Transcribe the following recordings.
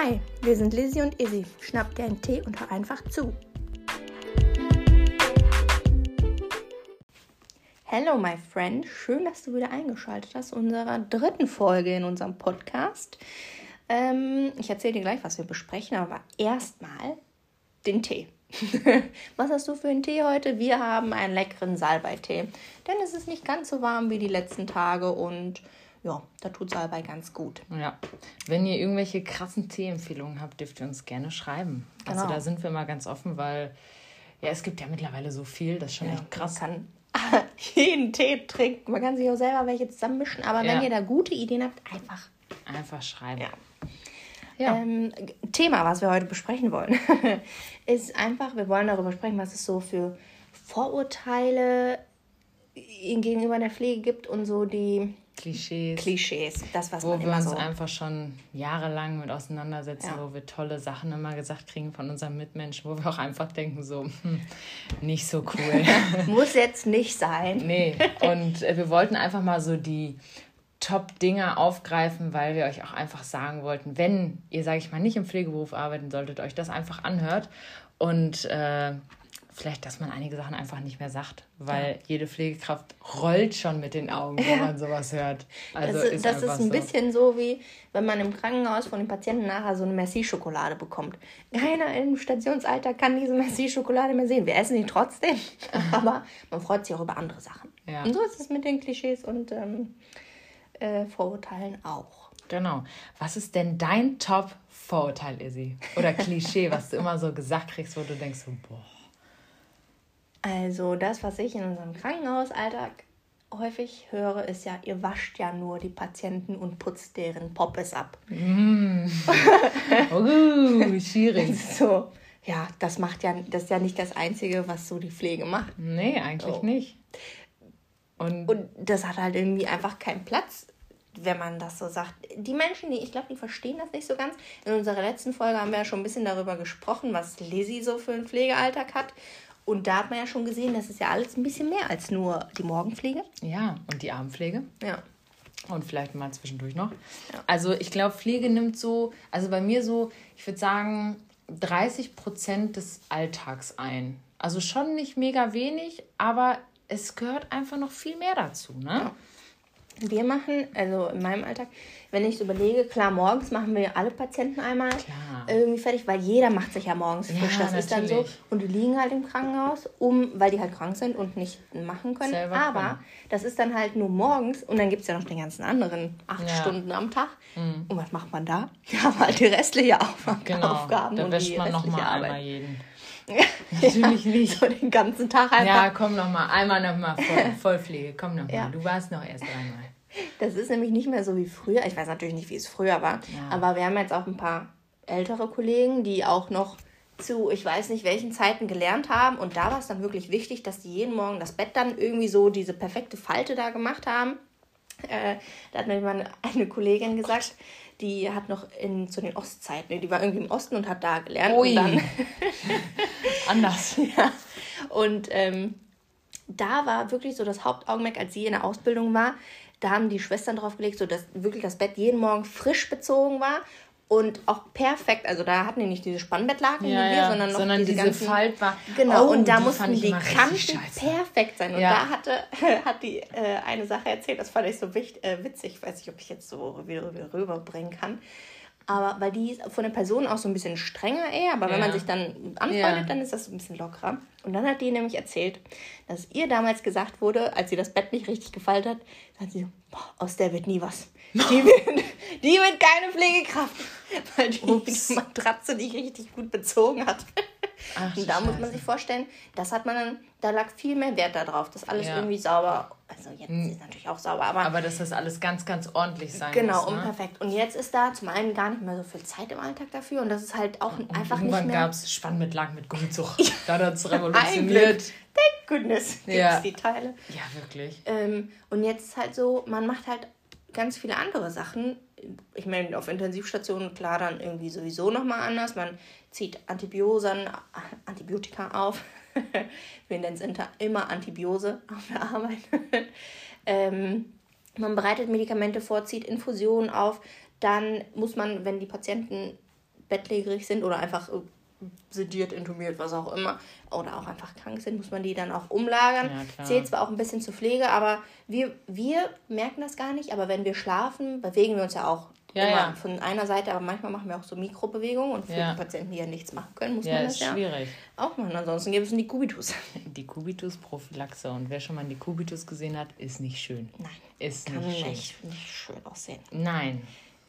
Hi, wir sind Lizzie und Izzy. Schnapp dir einen Tee und hör einfach zu. Hello, my friend. Schön, dass du wieder eingeschaltet hast unserer dritten Folge in unserem Podcast. Ähm, ich erzähle dir gleich, was wir besprechen, aber erstmal den Tee. was hast du für einen Tee heute? Wir haben einen leckeren Salbeitee, denn es ist nicht ganz so warm wie die letzten Tage und ja, da tut Salbei ganz gut. Ja, wenn ihr irgendwelche krassen Teeempfehlungen habt, dürft ihr uns gerne schreiben. Also genau. Also da sind wir mal ganz offen, weil ja, es gibt ja mittlerweile so viel, das ist schon ja, echt krass. Man kann jeden Tee trinken, man kann sich auch selber welche zusammenmischen, aber ja. wenn ihr da gute Ideen habt, einfach einfach schreiben. Ja. Ja. Ähm, Thema, was wir heute besprechen wollen, ist einfach, wir wollen darüber sprechen, was es so für Vorurteile gegenüber der Pflege gibt und so die Klischees. Klischees, das, was wo man wir uns so einfach schon jahrelang mit auseinandersetzen, Ja. wo wir tolle Sachen immer gesagt kriegen von unseren Mitmenschen, wo wir auch einfach denken, so, hm, nicht so cool. Muss jetzt nicht sein. nee, und äh, wir wollten einfach mal so die Top-Dinger aufgreifen, weil wir euch auch einfach sagen wollten, wenn ihr, sage ich mal, nicht im Pflegeberuf arbeiten solltet, euch das einfach anhört und äh, vielleicht, dass man einige Sachen einfach nicht mehr sagt, weil ja. jede Pflegekraft rollt schon mit den Augen, wenn man sowas hört. Also das ist, das ist ein so. bisschen so, wie wenn man im Krankenhaus von den Patienten nachher so eine Merci-Schokolade bekommt. Keiner im Stationsalter kann diese Merci-Schokolade mehr sehen. Wir essen die trotzdem, aber man freut sich auch über andere Sachen. Ja. Und so ist es mit den Klischees und ähm, äh, Vorurteilen auch. Genau. Was ist denn dein Top-Vorurteil, Izzy? Oder Klischee, was du immer so gesagt kriegst, wo du denkst so, boah. Also das, was ich in unserem Krankenhausalltag häufig höre, ist ja, ihr wascht ja nur die Patienten und putzt deren Poppes ab. Mm. oh, schwierig. so, ja, das macht ja, das ist ja nicht das Einzige, was so die Pflege macht. Nee, eigentlich so. nicht. Und, und das hat halt irgendwie einfach keinen Platz, wenn man das so sagt. Die Menschen, die, ich glaube, die verstehen das nicht so ganz. In unserer letzten Folge haben wir ja schon ein bisschen darüber gesprochen, was Lizzie so für einen Pflegealltag hat. Und da hat man ja schon gesehen, das ist ja alles ein bisschen mehr als nur die Morgenpflege. Ja, und die Abendpflege. Ja. Und vielleicht mal zwischendurch noch. Ja. Also ich glaube, Pflege nimmt so, also bei mir so, ich würde sagen, 30 Prozent des Alltags ein. Also schon nicht mega wenig, aber es gehört einfach noch viel mehr dazu. Ne? Ja. Wir machen, also in meinem Alltag, wenn ich so überlege, klar, morgens machen wir alle Patienten einmal klar. irgendwie fertig, weil jeder macht sich ja morgens frisch. Ja, das natürlich. ist dann so. Und die liegen halt im Krankenhaus, um, weil die halt krank sind und nicht machen können. Selber Aber kommen. das ist dann halt nur morgens und dann gibt es ja noch den ganzen anderen acht ja. Stunden am Tag. Mhm. Und was macht man da? Ja, halt die restliche Auf genau. Aufgaben. Da und wäscht man nochmal einmal jeden. Natürlich ja, nicht. So den ganzen Tag einfach. Ja, komm noch mal. Einmal noch mal voll, Vollpflege. Komm noch mal. Ja. Du warst noch erst einmal. Das ist nämlich nicht mehr so wie früher. Ich weiß natürlich nicht, wie es früher war. Ja. Aber wir haben jetzt auch ein paar ältere Kollegen, die auch noch zu, ich weiß nicht welchen Zeiten gelernt haben. Und da war es dann wirklich wichtig, dass die jeden Morgen das Bett dann irgendwie so diese perfekte Falte da gemacht haben. Äh, da hat mir mal eine Kollegin gesagt, die hat noch in, zu den Ostzeiten, die war irgendwie im Osten und hat da gelernt. Ui. Und dann Anders. ja. Und ähm, da war wirklich so das Hauptaugenmerk, als sie in der Ausbildung war, da haben die Schwestern drauf gelegt, so dass wirklich das Bett jeden Morgen frisch bezogen war und auch perfekt. Also da hatten die nicht diese Spannbettlaken ja, wie wir, sondern noch sondern diese, diese ganzen, Faltbar. Genau, oh, und da mussten die Kanten perfekt sein. Und ja. da hatte, hat die äh, eine Sache erzählt, das fand ich so wichtig, äh, witzig, ich weiß nicht, ob ich jetzt so wieder rüberbringen kann. Aber weil die ist von der Person auch so ein bisschen strenger eher, aber ja. wenn man sich dann anfreundet, ja. dann ist das so ein bisschen lockerer. Und dann hat die nämlich erzählt, dass ihr damals gesagt wurde, als sie das Bett nicht richtig gefaltet hat, sagt sie, boah, aus der wird nie was. Die wird, die wird keine Pflegekraft, weil die Ups. Matratze nicht richtig gut bezogen hat. Ach, und da Scheiße. muss man sich vorstellen, das hat man dann, da lag viel mehr Wert darauf, dass alles ja. irgendwie sauber, also jetzt hm. ist es natürlich auch sauber, aber. Aber dass das alles ganz, ganz ordentlich sein genau, muss. Genau, ne? und perfekt. Und jetzt ist da zum einen gar nicht mehr so viel Zeit im Alltag dafür und das ist halt auch und einfach irgendwann nicht mehr. gab es Spannmitlagen mit Gummizug. da hat es revolutioniert. Thank goodness gibt ja. die Teile. Ja, wirklich. Ähm, und jetzt ist halt so, man macht halt ganz viele andere Sachen. Ich meine, auf Intensivstationen, klar, dann irgendwie sowieso nochmal anders. Man zieht Antibiosen, Antibiotika auf. Wir nennen es immer Antibiose auf der Arbeit. ähm, man bereitet Medikamente vor, zieht Infusionen auf. Dann muss man, wenn die Patienten bettlägerig sind oder einfach äh, sediert, intumiert, was auch immer, oder auch einfach krank sind, muss man die dann auch umlagern. Ja, Zählt zwar auch ein bisschen zur Pflege, aber wir, wir merken das gar nicht, aber wenn wir schlafen, bewegen wir uns ja auch ja, immer ja. von einer Seite, aber manchmal machen wir auch so Mikrobewegungen und für ja. die Patienten, die ja nichts machen können, muss man das ist ja schwierig. auch machen. Ansonsten gibt es die Kubitus. Die Kubitus-Prophylaxe und wer schon mal die Kubitus gesehen hat, ist nicht schön. Nein. Ist kann nicht, nicht, nicht schön aussehen. Nein.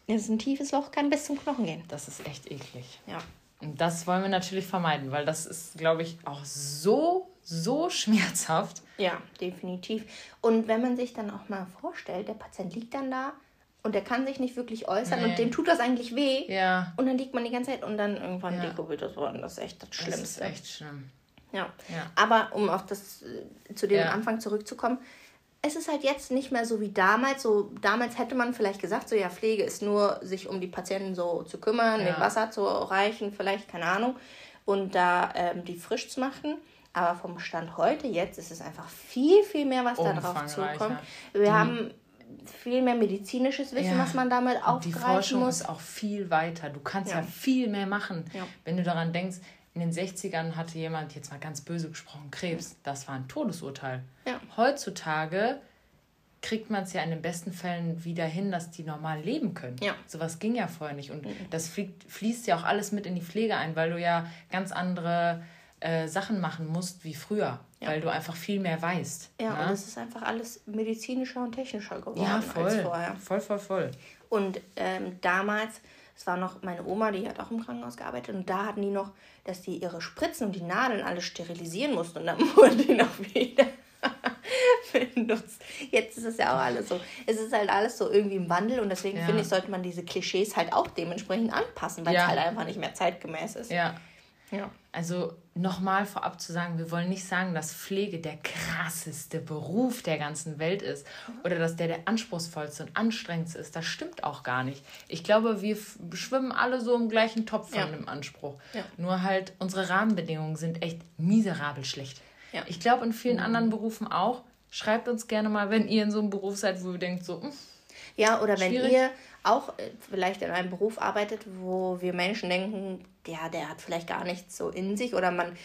Es ist ein tiefes Loch, kann bis zum Knochen gehen. Das ist echt eklig. Ja. Und das wollen wir natürlich vermeiden, weil das ist, glaube ich, auch so, so schmerzhaft. Ja, definitiv. Und wenn man sich dann auch mal vorstellt, der Patient liegt dann da und der kann sich nicht wirklich äußern nee. und dem tut das eigentlich weh. Ja. Und dann liegt man die ganze Zeit und dann irgendwann ja. dekobiert worden. Das ist echt das Schlimmste. Das ist echt schlimm. Ja. ja. Aber um auf das äh, zu dem ja. Anfang zurückzukommen, es ist halt jetzt nicht mehr so wie damals. So damals hätte man vielleicht gesagt, so ja, Pflege ist nur, sich um die Patienten so zu kümmern, ja. den Wasser zu reichen, vielleicht, keine Ahnung, und da ähm, die frisch zu machen. Aber vom Stand heute jetzt ist es einfach viel, viel mehr, was da drauf zukommt. Wir die, haben viel mehr medizinisches Wissen, ja, was man damit aufgreifen Die Forschung muss. ist auch viel weiter. Du kannst ja, ja viel mehr machen. Ja. Wenn du daran denkst, in den 60ern hatte jemand, jetzt mal ganz böse gesprochen, Krebs. Das war ein Todesurteil. Heutzutage kriegt man es ja in den besten Fällen wieder hin, dass die normal leben können. Ja. Sowas ging ja vorher nicht. Und mhm. das fliegt, fließt ja auch alles mit in die Pflege ein, weil du ja ganz andere äh, Sachen machen musst wie früher, ja. weil du einfach viel mehr weißt. Ja, ne? und es ist einfach alles medizinischer und technischer geworden ja, voll, als vorher. Voll, voll, voll. Und ähm, damals, es war noch meine Oma, die hat auch im Krankenhaus gearbeitet, und da hatten die noch, dass die ihre Spritzen und die Nadeln alles sterilisieren mussten und dann wurden die noch wieder benutzt. Jetzt ist es ja auch alles so. Es ist halt alles so irgendwie im Wandel und deswegen ja. finde ich, sollte man diese Klischees halt auch dementsprechend anpassen, weil ja. es halt einfach nicht mehr zeitgemäß ist. Ja. Ja. Also nochmal vorab zu sagen, wir wollen nicht sagen, dass Pflege der krasseste Beruf der ganzen Welt ist oder dass der der anspruchsvollste und anstrengendste ist. Das stimmt auch gar nicht. Ich glaube, wir schwimmen alle so im gleichen Topf von ja. dem Anspruch. Ja. Nur halt, unsere Rahmenbedingungen sind echt miserabel schlecht. Ja. Ich glaube, in vielen mhm. anderen Berufen auch. Schreibt uns gerne mal, wenn ihr in so einem Beruf seid, wo ihr denkt, so, mh, hm, ja, oder wenn Schwierig. ihr auch äh, vielleicht in einem Beruf arbeitet, wo wir Menschen denken, ja, der hat vielleicht gar nichts so in sich oder man,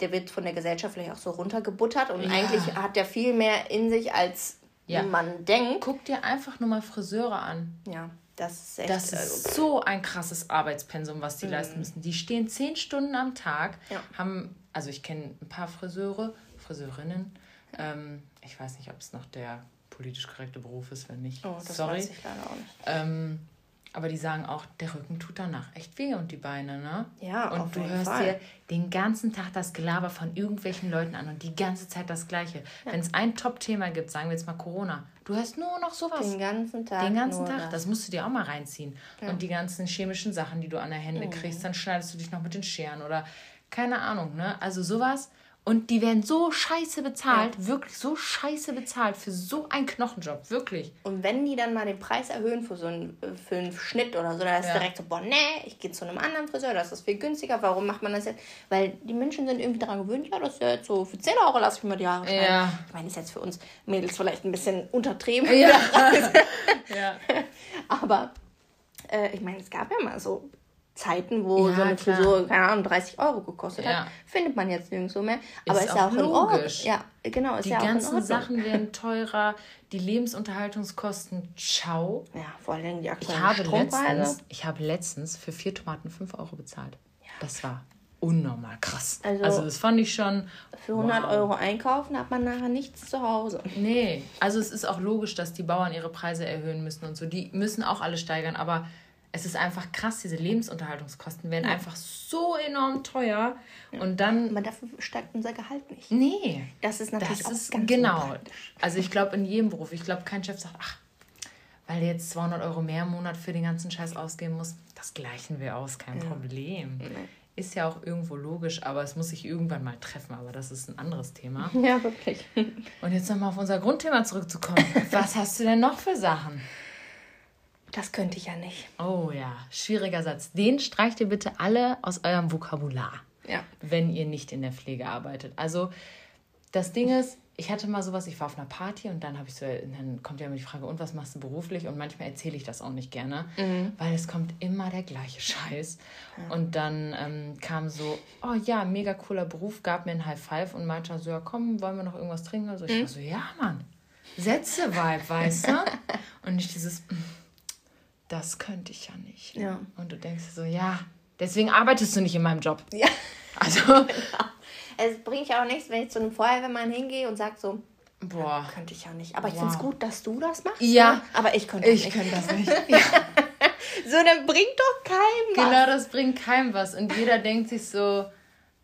der wird von der Gesellschaft vielleicht auch so runtergebuttert und ja. eigentlich hat der viel mehr in sich, als ja. man denkt. Guck dir einfach nur mal Friseure an. Ja. Das ist, echt, das ist also, so ein krasses Arbeitspensum, was die mhm. leisten müssen. Die stehen zehn Stunden am Tag, ja. haben, also ich kenne ein paar Friseure, Friseurinnen. Ähm, ich weiß nicht, ob es noch der politisch korrekte Beruf ist, wenn nicht. Oh, das Sorry. weiß ich leider auch nicht. Ähm, aber die sagen auch, der Rücken tut danach echt weh und die Beine, ne? Ja, Und auf du jeden hörst Fall. dir den ganzen Tag das Gelaber von irgendwelchen Leuten an und die ganze Zeit das Gleiche. Ja. Wenn es ein Top-Thema gibt, sagen wir jetzt mal Corona, du hörst nur noch sowas. Den ganzen Tag. Den ganzen Tag. Das. das. musst du dir auch mal reinziehen. Ja. Und die ganzen chemischen Sachen, die du an der Hände mhm. kriegst, dann schneidest du dich noch mit den Scheren oder keine Ahnung, ne? Also sowas und die werden so scheiße bezahlt, ja. wirklich so scheiße bezahlt für so einen Knochenjob, wirklich. Und wenn die dann mal den Preis erhöhen für so einen, für einen Schnitt oder so, dann ist ja. direkt so, boah, nee, ich gehe zu einem anderen Friseur, das ist viel günstiger, warum macht man das jetzt? Weil die Menschen sind irgendwie daran gewöhnt, ja, das ist ja jetzt so, für 10 Euro lasse ich mir die Haare schneiden. Ja. Ich meine, ist jetzt für uns Mädels vielleicht ein bisschen untertrieben. Ja. ja. Aber äh, ich meine, es gab ja mal so Zeiten, wo ja, so eine klar. Frisur, keine Ahnung, 30 Euro gekostet ja. hat, findet man jetzt nirgendwo mehr. Aber ist, ist ja auch logisch. Ja, genau, ist die ja auch ganzen Sachen werden teurer, die Lebensunterhaltungskosten, ciao. Ja, vor allem die aktuellen ich habe letztens, Ich habe letztens für vier Tomaten 5 Euro bezahlt. Ja. Das war unnormal krass. Also, also das fand ich schon. Für 100 wow. Euro einkaufen hat man nachher nichts zu Hause. Nee, also es ist auch logisch, dass die Bauern ihre Preise erhöhen müssen und so. Die müssen auch alle steigern, aber es ist einfach krass, diese Lebensunterhaltungskosten werden ja. einfach so enorm teuer. Ja. Und dann. Aber dafür steigt unser Gehalt nicht. Nee. Das ist natürlich das ist, ganz Genau. Also ich glaube in jedem Beruf, ich glaube kein Chef sagt, ach, weil der jetzt 200 Euro mehr im Monat für den ganzen Scheiß ausgeben muss, das gleichen wir aus, kein ja. Problem. Ist ja auch irgendwo logisch, aber es muss sich irgendwann mal treffen, aber das ist ein anderes Thema. Ja, wirklich. Und jetzt nochmal auf unser Grundthema zurückzukommen. Was hast du denn noch für Sachen? Das könnte ich ja nicht. Oh ja, schwieriger Satz. Den streicht ihr bitte alle aus eurem Vokabular. Ja. Wenn ihr nicht in der Pflege arbeitet. Also das Ding ist, ich hatte mal sowas, ich war auf einer Party und dann habe ich so, dann kommt ja immer die Frage, und was machst du beruflich? Und manchmal erzähle ich das auch nicht gerne, mhm. weil es kommt immer der gleiche Scheiß. Ja. Und dann ähm, kam so, oh ja, mega cooler Beruf, gab mir ein High Five und meinte so, ja komm, wollen wir noch irgendwas trinken? Also ich mhm. war so, ja Mann, Sätze-Vibe, weißt du? und nicht dieses, mm, das könnte ich ja nicht. Ja. Und du denkst so, ja, deswegen arbeitest du nicht in meinem Job. Ja. Also. genau. Es bringt ja auch nichts, wenn ich zu einem Feuerwehrmann hingehe und sage so, Boah. Könnte ich ja nicht. Aber ich wow. finde es gut, dass du das machst. Ja. Ne? Aber ich könnte ich nicht. Ich könnte das nicht. ja. So, dann bringt doch keinem was. Genau, das bringt keinem was. Und jeder denkt sich so,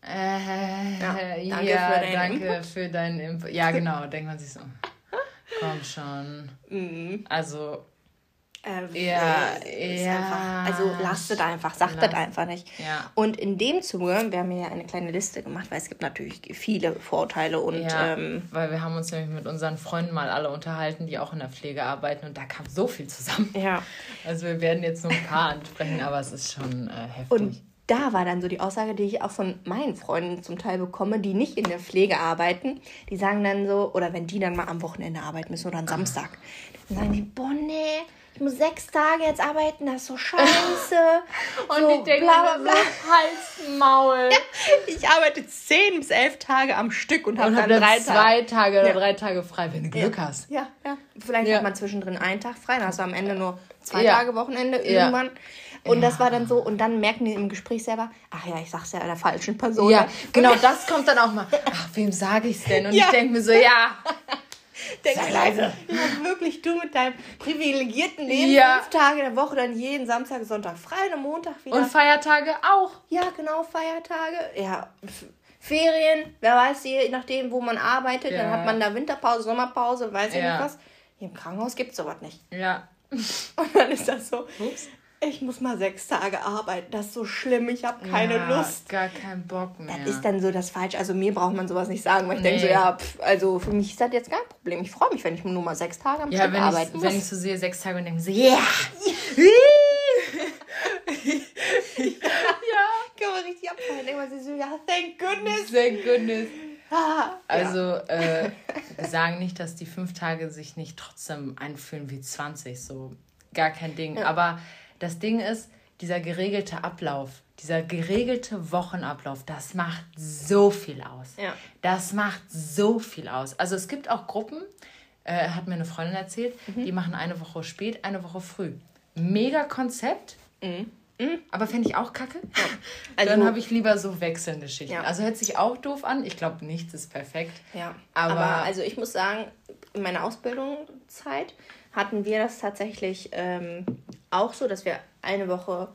äh, ja, danke, ja, für, danke für deinen Input. Ja, genau, denkt man sich so. Komm schon. Mhm. Also, äh, ja, ja. Einfach, also lastet einfach, sagt das einfach nicht. Ja. Und in dem Zuge, wir haben ja eine kleine Liste gemacht, weil es gibt natürlich viele Vorteile und ja, ähm, weil wir haben uns nämlich mit unseren Freunden mal alle unterhalten, die auch in der Pflege arbeiten und da kam so viel zusammen. Ja. Also wir werden jetzt nur ein paar ansprechen, aber es ist schon äh, heftig. Und da war dann so die Aussage, die ich auch von meinen Freunden zum Teil bekomme, die nicht in der Pflege arbeiten. Die sagen dann so, oder wenn die dann mal am Wochenende arbeiten müssen oder am Samstag, dann sagen die, boah, nee, ich muss sechs Tage jetzt arbeiten, das ist so scheiße. Und so, ich denke, bla, bla, bla. Hals, Maul. Ja, ich arbeite zehn bis elf Tage am Stück und habe dann, dann drei zwei Tage oder ja. drei Tage frei, wenn du Glück ja. hast. Ja, ja. Vielleicht hat man zwischendrin einen Tag frei, dann hast du am Ende nur zwei Tage Wochenende irgendwann. Und das war dann so, und dann merken die im Gespräch selber, ach ja, ich sag's ja der falschen Person. Ja, genau, das kommt dann auch mal. Ach, wem sage ich's denn? Und ich denke mir so, ja. Sei leise. Ja, wirklich, du mit deinem privilegierten Leben, ja. fünf Tage in der Woche, dann jeden Samstag, Sonntag frei und am Montag wieder. Und Feiertage auch. Ja, genau, Feiertage. Ja, Ferien, wer weiß, je nachdem, wo man arbeitet, ja. dann hat man da Winterpause, Sommerpause, weiß ich ja. nicht was. Hier im Krankenhaus gibt es sowas nicht. Ja. Und dann ist das so. Ups ich muss mal sechs Tage arbeiten, das ist so schlimm, ich habe keine ja, Lust. gar keinen Bock mehr. Das ist dann so das Falsche. Also mir braucht man sowas nicht sagen, weil ich nee. denke so, ja, pff, also für mich ist das jetzt kein Problem. Ich freue mich, wenn ich nur mal sechs Tage am ja, Stück arbeiten ich, muss. wenn ich so sehe, sechs Tage und denke so, yeah! ja, kann man richtig abfallen. Man sich so, ja, thank goodness. Thank goodness. Ah, also, ja. äh, sagen nicht, dass die fünf Tage sich nicht trotzdem einfühlen wie 20, so gar kein Ding. Ja. Aber das Ding ist, dieser geregelte Ablauf, dieser geregelte Wochenablauf, das macht so viel aus. Ja. Das macht so viel aus. Also es gibt auch Gruppen, äh, hat mir eine Freundin erzählt, mhm. die machen eine Woche spät, eine Woche früh. Mega Konzept. Mhm. Mhm. Aber fände ich auch kacke. Ja. Also, Dann habe ich lieber so wechselnde Schichten. Ja. Also hört sich auch doof an. Ich glaube, nichts ist perfekt. Ja. Aber, aber, also ich muss sagen, in meiner Ausbildungszeit hatten wir das tatsächlich ähm, auch so, dass wir eine Woche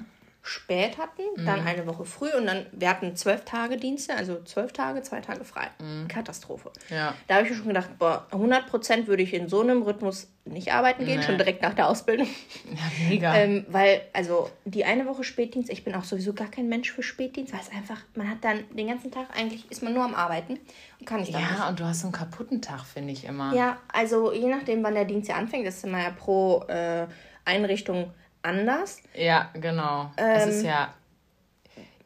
spät hatten, mhm. dann eine Woche früh und dann, wir hatten zwölf Tage Dienste, also zwölf Tage, zwei Tage frei. Mhm. Katastrophe. Ja. Da habe ich mir schon gedacht, boah, 100 Prozent würde ich in so einem Rhythmus nicht arbeiten gehen, nee. schon direkt nach der Ausbildung. Ja, mega. ähm, weil, also die eine Woche Spätdienst, ich bin auch sowieso gar kein Mensch für Spätdienst, weil es einfach, man hat dann den ganzen Tag, eigentlich ist man nur am Arbeiten und kann nicht Ja, nicht. und du hast so einen kaputten Tag, finde ich immer. Ja, also je nachdem, wann der Dienst ja anfängt, das ist immer ja pro äh, Einrichtung anders. Ja, genau. Ähm, es ist ähm, ja.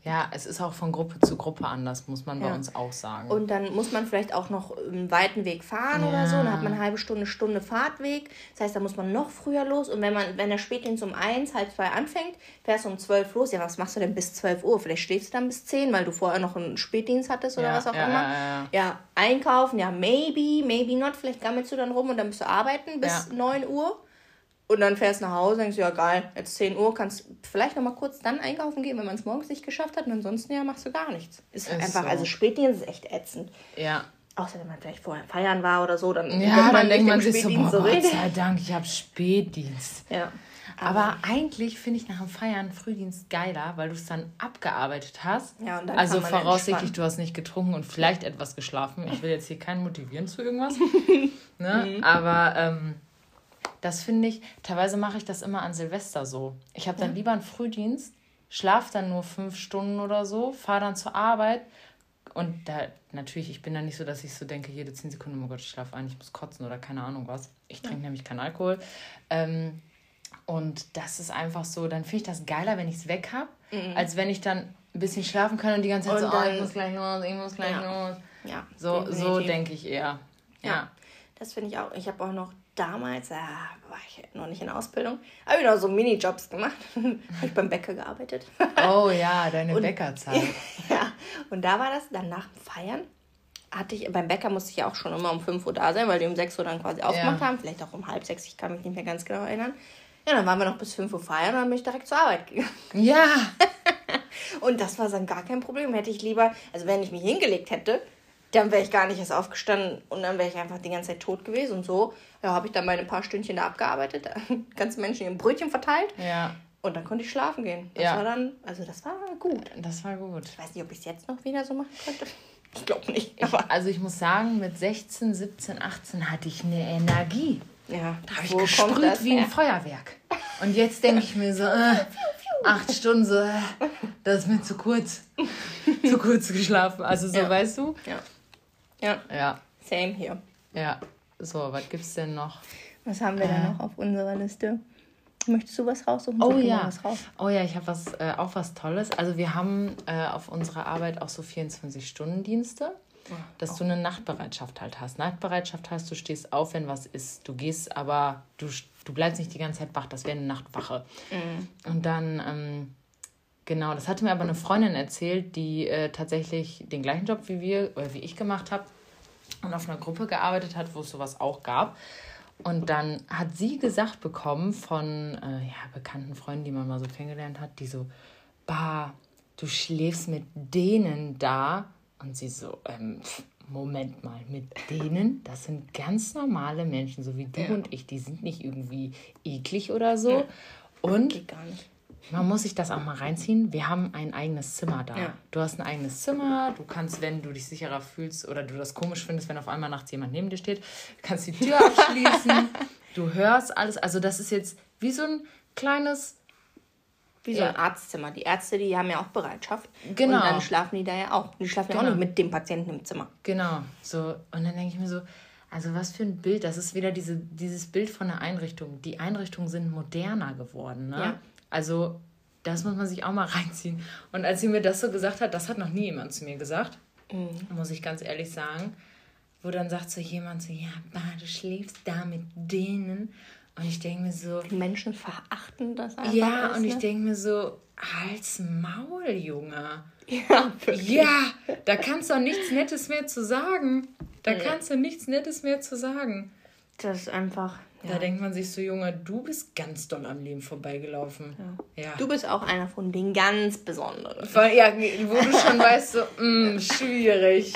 Ja, es ist auch von Gruppe zu Gruppe anders, muss man ja. bei uns auch sagen. Und dann muss man vielleicht auch noch einen weiten Weg fahren ja. oder so. Dann hat man eine halbe Stunde, Stunde Fahrtweg. Das heißt, da muss man noch früher los. Und wenn man, wenn der Spätdienst um eins, halb zwei anfängt, fährst du um zwölf los. Ja, was machst du denn bis zwölf Uhr? Vielleicht stehst du dann bis zehn, weil du vorher noch einen Spätdienst hattest oder ja, was auch immer. Ja, ja, einkaufen, ja, maybe, maybe not. Vielleicht gammelst du dann rum und dann bist du arbeiten bis neun Uhr. Und dann fährst du nach Hause und denkst, ja geil, jetzt 10 Uhr, kannst vielleicht noch mal kurz dann einkaufen gehen, wenn man es morgens nicht geschafft hat. Und ansonsten ja, machst du gar nichts. Ist, ist einfach, so. also Spätdienst ist echt ätzend. Ja. Außer wenn man vielleicht vorher feiern war oder so, dann ja, dann denkt man sich so, boah, so Gott sei Dank, ich habe Spätdienst. Ja. Aber, Aber eigentlich finde ich nach dem Feiern Frühdienst geiler, weil du es dann abgearbeitet hast. Ja, und dann also voraussichtlich, du hast nicht getrunken und vielleicht etwas geschlafen. Ich will jetzt hier keinen motivieren zu irgendwas. ne? Mhm. Aber ähm, das finde ich, teilweise mache ich das immer an Silvester so. Ich habe dann ja. lieber einen Frühdienst, schlafe dann nur fünf Stunden oder so, fahre dann zur Arbeit. Und da, natürlich, ich bin da nicht so, dass ich so denke, jede zehn Sekunden, oh Gott, ich schlafe ein, ich muss kotzen oder keine Ahnung was. Ich trinke ja. nämlich keinen Alkohol. Ähm, und das ist einfach so, dann finde ich das geiler, wenn ich es weg habe, mhm. als wenn ich dann ein bisschen schlafen kann und die ganze Zeit und so, oh, ich muss gleich los, ich muss gleich ja. los. Ja. So, so denke ich eher. Ja. ja. Das finde ich auch. Ich habe auch noch damals, äh, war ich noch nicht in Ausbildung, habe ich noch so Minijobs gemacht. habe ich beim Bäcker gearbeitet. oh ja, deine und, Bäckerzeit. ja, und da war das dann nach dem Feiern. Hatte ich, beim Bäcker musste ich ja auch schon immer um 5 Uhr da sein, weil die um 6 Uhr dann quasi aufgemacht ja. haben. Vielleicht auch um halb sechs, ich kann mich nicht mehr ganz genau erinnern. Ja, dann waren wir noch bis 5 Uhr feiern und dann bin ich direkt zur Arbeit gegangen. Ja. und das war dann gar kein Problem. Hätte ich lieber, also wenn ich mich hingelegt hätte, dann wäre ich gar nicht erst aufgestanden und dann wäre ich einfach die ganze Zeit tot gewesen. Und so ja, habe ich dann meine paar Stündchen da abgearbeitet, ganze Menschen ihren Brötchen verteilt. Ja. Und dann konnte ich schlafen gehen. Das ja. war dann, also das war gut. Das war gut. Ich weiß nicht, ob ich es jetzt noch wieder so machen könnte. Ich glaube nicht. Ich, also ich muss sagen, mit 16, 17, 18 hatte ich eine Energie. Ja. Da habe ich gesprüht wie ein Feuerwerk. Und jetzt denke ich mir so, äh, acht Stunden so, äh, das ist mir zu kurz. zu kurz geschlafen. Also so, ja. weißt du? Ja. Ja. Ja. Same hier. Ja. So, was gibt's denn noch? Was haben wir äh, denn noch auf unserer Liste? Möchtest du was raussuchen? Oh ja. Raus. Oh ja, ich habe was, äh, auch was Tolles. Also wir haben äh, auf unserer Arbeit auch so 24-Stunden-Dienste, dass du eine Nachtbereitschaft halt hast. Nachtbereitschaft heißt, du stehst auf, wenn was ist. Du gehst aber, du, du bleibst nicht die ganze Zeit wach. Das wäre eine Nachtwache. Mhm. Und dann, ähm, genau, das hatte mir aber eine Freundin erzählt, die äh, tatsächlich den gleichen Job wie wir, oder wie ich gemacht habe und auf einer Gruppe gearbeitet hat, wo es sowas auch gab. Und dann hat sie gesagt bekommen von äh, ja, bekannten Freunden, die man mal so kennengelernt hat, die so, bah, du schläfst mit denen da. Und sie so, ähm, Moment mal, mit denen, das sind ganz normale Menschen, so wie du ja. und ich, die sind nicht irgendwie eklig oder so. Ja. Und. Man muss sich das auch mal reinziehen. Wir haben ein eigenes Zimmer da. Ja. Du hast ein eigenes Zimmer. Du kannst, wenn du dich sicherer fühlst oder du das komisch findest, wenn auf einmal nachts jemand neben dir steht, kannst die Tür abschließen. du hörst alles. Also das ist jetzt wie so ein kleines wie so ein Arztzimmer. Die Ärzte, die haben ja auch Bereitschaft. Genau. Und dann schlafen die da ja auch. Die schlafen genau. ja auch genau. nicht mit dem Patienten im Zimmer. Genau. So, und dann denke ich mir so, also was für ein Bild. Das ist wieder diese, dieses Bild von der Einrichtung. Die Einrichtungen sind moderner geworden. Ne? Ja. Also, das muss man sich auch mal reinziehen. Und als sie mir das so gesagt hat, das hat noch nie jemand zu mir gesagt, mhm. muss ich ganz ehrlich sagen, wo dann sagt so jemand so, ja, bah, du schläfst da mit denen. Und ich denke mir so. Die Menschen verachten das einfach. Ja, ist, und ich ne? denke mir so, Hals Maul, Junge. Ja, wirklich. Ja, da kannst du auch nichts Nettes mehr zu sagen. Da ja. kannst du nichts Nettes mehr zu sagen. Das ist einfach. Da denkt man sich so, Junge, du bist ganz doll am Leben vorbeigelaufen. Ja. ja. Du bist auch einer von den ganz Besonderen. Von, ja, wo du schon weißt, so, mh, mm, schwierig.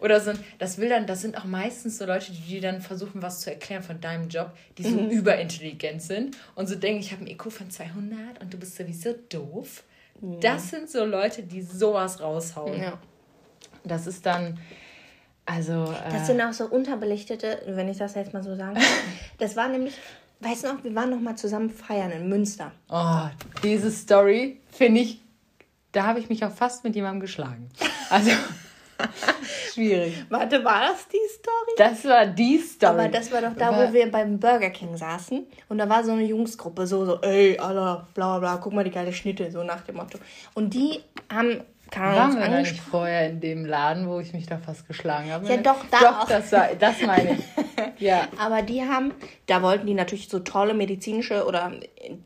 Oder so, das will dann, das sind auch meistens so Leute, die dir dann versuchen, was zu erklären von deinem Job, die so mhm. überintelligent sind und so denken, ich habe einen IQ von 200 und du bist sowieso doof. Mhm. Das sind so Leute, die sowas raushauen. Ja. Das ist dann, also. Äh, das sind auch so unterbelichtete, wenn ich das jetzt mal so sagen kann. das war nämlich, weißt du noch, wir waren noch mal zusammen feiern in Münster. Oh, diese Story finde ich, da habe ich mich auch fast mit jemandem geschlagen. Also. Schwierig. Warte, war das die Story? Das war die Story. Aber das war doch da, war... wo wir beim Burger King saßen. Und da war so eine Jungsgruppe, so, so, ey, Alter, bla, bla, bla, guck mal die geile Schnitte, so nach dem Motto. Und die haben kann Waren wir da nicht vorher in dem Laden, wo ich mich da fast geschlagen habe? Ja, doch, da Doch, auch. das, war, das meine ich. ja. Aber die haben, da wollten die natürlich so tolle medizinische oder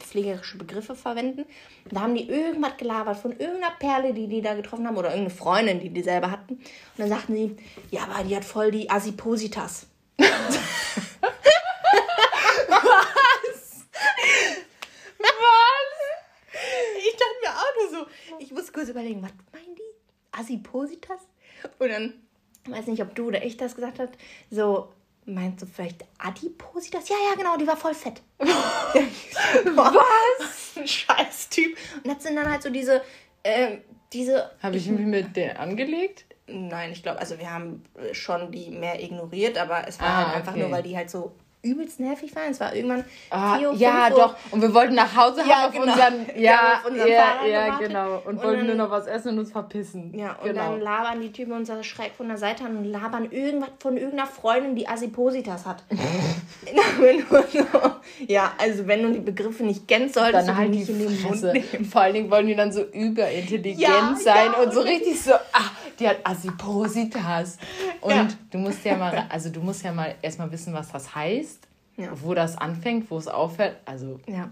pflegerische Begriffe verwenden. Da haben die irgendwas gelabert von irgendeiner Perle, die die da getroffen haben oder irgendeine Freundin, die die selber hatten. Und dann sagten sie, ja, aber die hat voll die Asipositas. Was? Was? Ich dachte mir auch nur so, ich muss kurz überlegen, was? Asipositas? Und dann, weiß nicht, ob du oder ich das gesagt hast, so, meinst du vielleicht Adipositas? Ja, ja, genau, die war voll fett. Was? Ein scheiß Typ. Und das sind dann halt so diese, äh, diese... Habe ich mich mit der angelegt? Nein, ich glaube, also wir haben schon die mehr ignoriert, aber es war ah, halt einfach okay. nur, weil die halt so übelst nervig waren. Es war irgendwann ah, 4 Uhr, Ja, Uhr. doch. Und wir wollten nach Hause haben ja, auf genau. unseren... Ja, auf unseren ja, ja genau. Und, und wollten dann, nur noch was essen und uns verpissen. Ja, und genau. dann labern die Typen uns schräg von der Seite an und labern irgendwas von irgendeiner Freundin, die Asipositas hat. ja, also wenn du die Begriffe nicht kennst, solltest dann du halt nicht in den Mund nehmen. Vor allen Dingen wollen die dann so überintelligent ja, sein ja, und so richtig so, ah, die hat Asipositas. Und ja. du musst ja mal, also du musst ja mal erstmal wissen, was das heißt, ja. wo das anfängt, wo es aufhört. Also ja.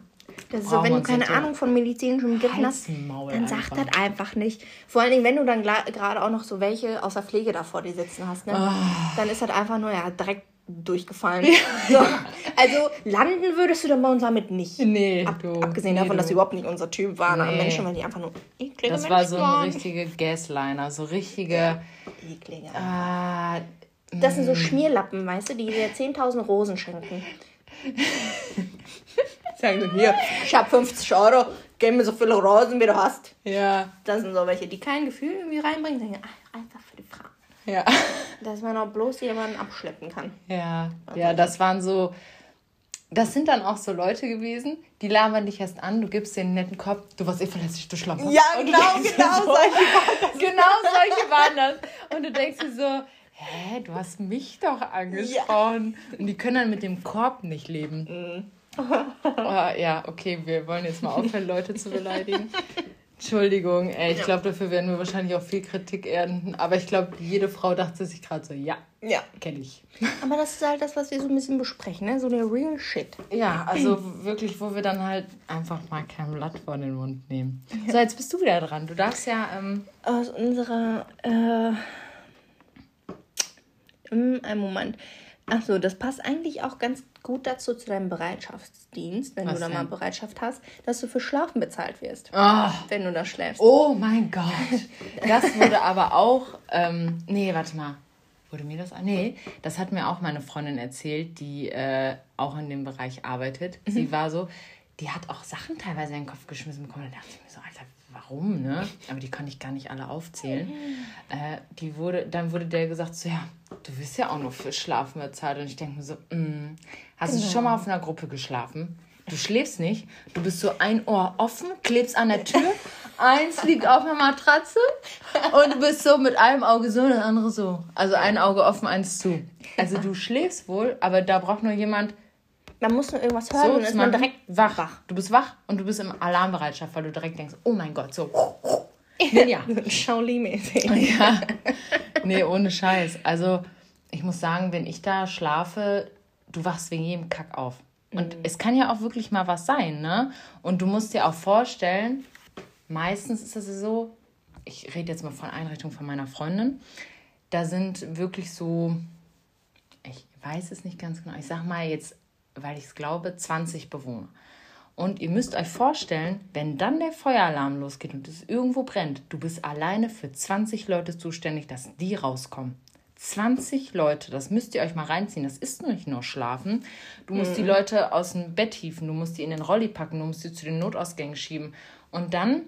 Das ist so, wenn du keine Ahnung von medizinischen Begriffen hast, dann sag das einfach nicht. Vor allen Dingen, wenn du dann gerade auch noch so welche aus der Pflege da vor dir sitzen hast, ne? Oh. dann ist das einfach nur ja direkt durchgefallen. so. Also landen würdest du dann bei uns damit nicht. Nee, Ab, du, Abgesehen nee, davon, dass sie überhaupt nicht unser Typ waren. Nee. Menschen, weil die einfach nur eklige Das war so ein richtige Gasliner, so richtige... Ja, eklige. Äh, das sind so. Schmierlappen, weißt du, die dir 10.000 Rosen schenken. Sagen so, hier, ich hab 50 Euro, gib mir so viele Rosen, wie du hast. Ja. Das sind so welche, die kein Gefühl irgendwie reinbringen. Ach, einfach. Ja. Dass man auch bloß jemanden abschleppen kann. Ja, also ja, das waren so. Das sind dann auch so Leute gewesen, die labern dich erst an, du gibst den netten Kopf, du warst eh verlässlich, du Schlampe. Ja, genau, genau so, solche waren das. Genau solche waren das. Und du denkst dir so, hä, du hast mich doch angesprochen. Ja. Und die können dann mit dem Korb nicht leben. Mhm. oh, ja, okay, wir wollen jetzt mal aufhören, Leute zu beleidigen. Entschuldigung, ey, ich ja. glaube, dafür werden wir wahrscheinlich auch viel Kritik ernten. Aber ich glaube, jede Frau dachte sich gerade so, ja, ja. kenne ich. Aber das ist halt das, was wir so ein bisschen besprechen, ne? So der Real Shit. Ja, also wirklich, wo wir dann halt einfach mal kein Blatt vor den Mund nehmen. Ja. So, jetzt bist du wieder dran. Du darfst ja... Ähm Aus unserer... Äh, einen Moment. Achso, das passt eigentlich auch ganz gut dazu zu deinem Bereitschaftsdienst, wenn Was du da mal Bereitschaft hast, dass du für Schlafen bezahlt wirst, oh. wenn du da schläfst. Oh mein Gott. Das wurde aber auch, ähm, nee, warte mal. Wurde mir das? Nee, das hat mir auch meine Freundin erzählt, die äh, auch in dem Bereich arbeitet. Mhm. Sie war so, die hat auch Sachen teilweise in den Kopf geschmissen bekommen. Da dachte ich mir so, Alter, warum, ne? Aber die kann ich gar nicht alle aufzählen. Äh, die wurde, dann wurde der gesagt, so, ja, du wirst ja auch nur für Schlafen bezahlt. Und ich denke mir so, mm, hast genau. du schon mal auf einer Gruppe geschlafen? Du schläfst nicht, du bist so ein Ohr offen, klebst an der Tür, eins liegt auf der Matratze und du bist so mit einem Auge so, das andere so. Also ein Auge offen, eins zu. Also du schläfst wohl, aber da braucht nur jemand, man muss nur irgendwas hören so, und ist man direkt wach. wach. Du bist wach und du bist im Alarmbereitschaft, weil du direkt denkst, oh mein Gott, so. Ja. Shaolin-mäßig. Ja. Nee, ohne Scheiß. Also, ich muss sagen, wenn ich da schlafe, du wachst wegen jedem Kack auf. Und mhm. es kann ja auch wirklich mal was sein, ne? Und du musst dir auch vorstellen, meistens ist es so, ich rede jetzt mal von Einrichtungen von meiner Freundin, da sind wirklich so, ich weiß es nicht ganz genau, ich sag mal jetzt weil ich es glaube, 20 Bewohner. Und ihr müsst euch vorstellen, wenn dann der Feueralarm losgeht und es irgendwo brennt, du bist alleine für 20 Leute zuständig, dass die rauskommen. 20 Leute, das müsst ihr euch mal reinziehen. Das ist nicht nur schlafen. Du musst mhm. die Leute aus dem Bett hieven, du musst die in den Rolli packen, du musst sie zu den Notausgängen schieben. Und dann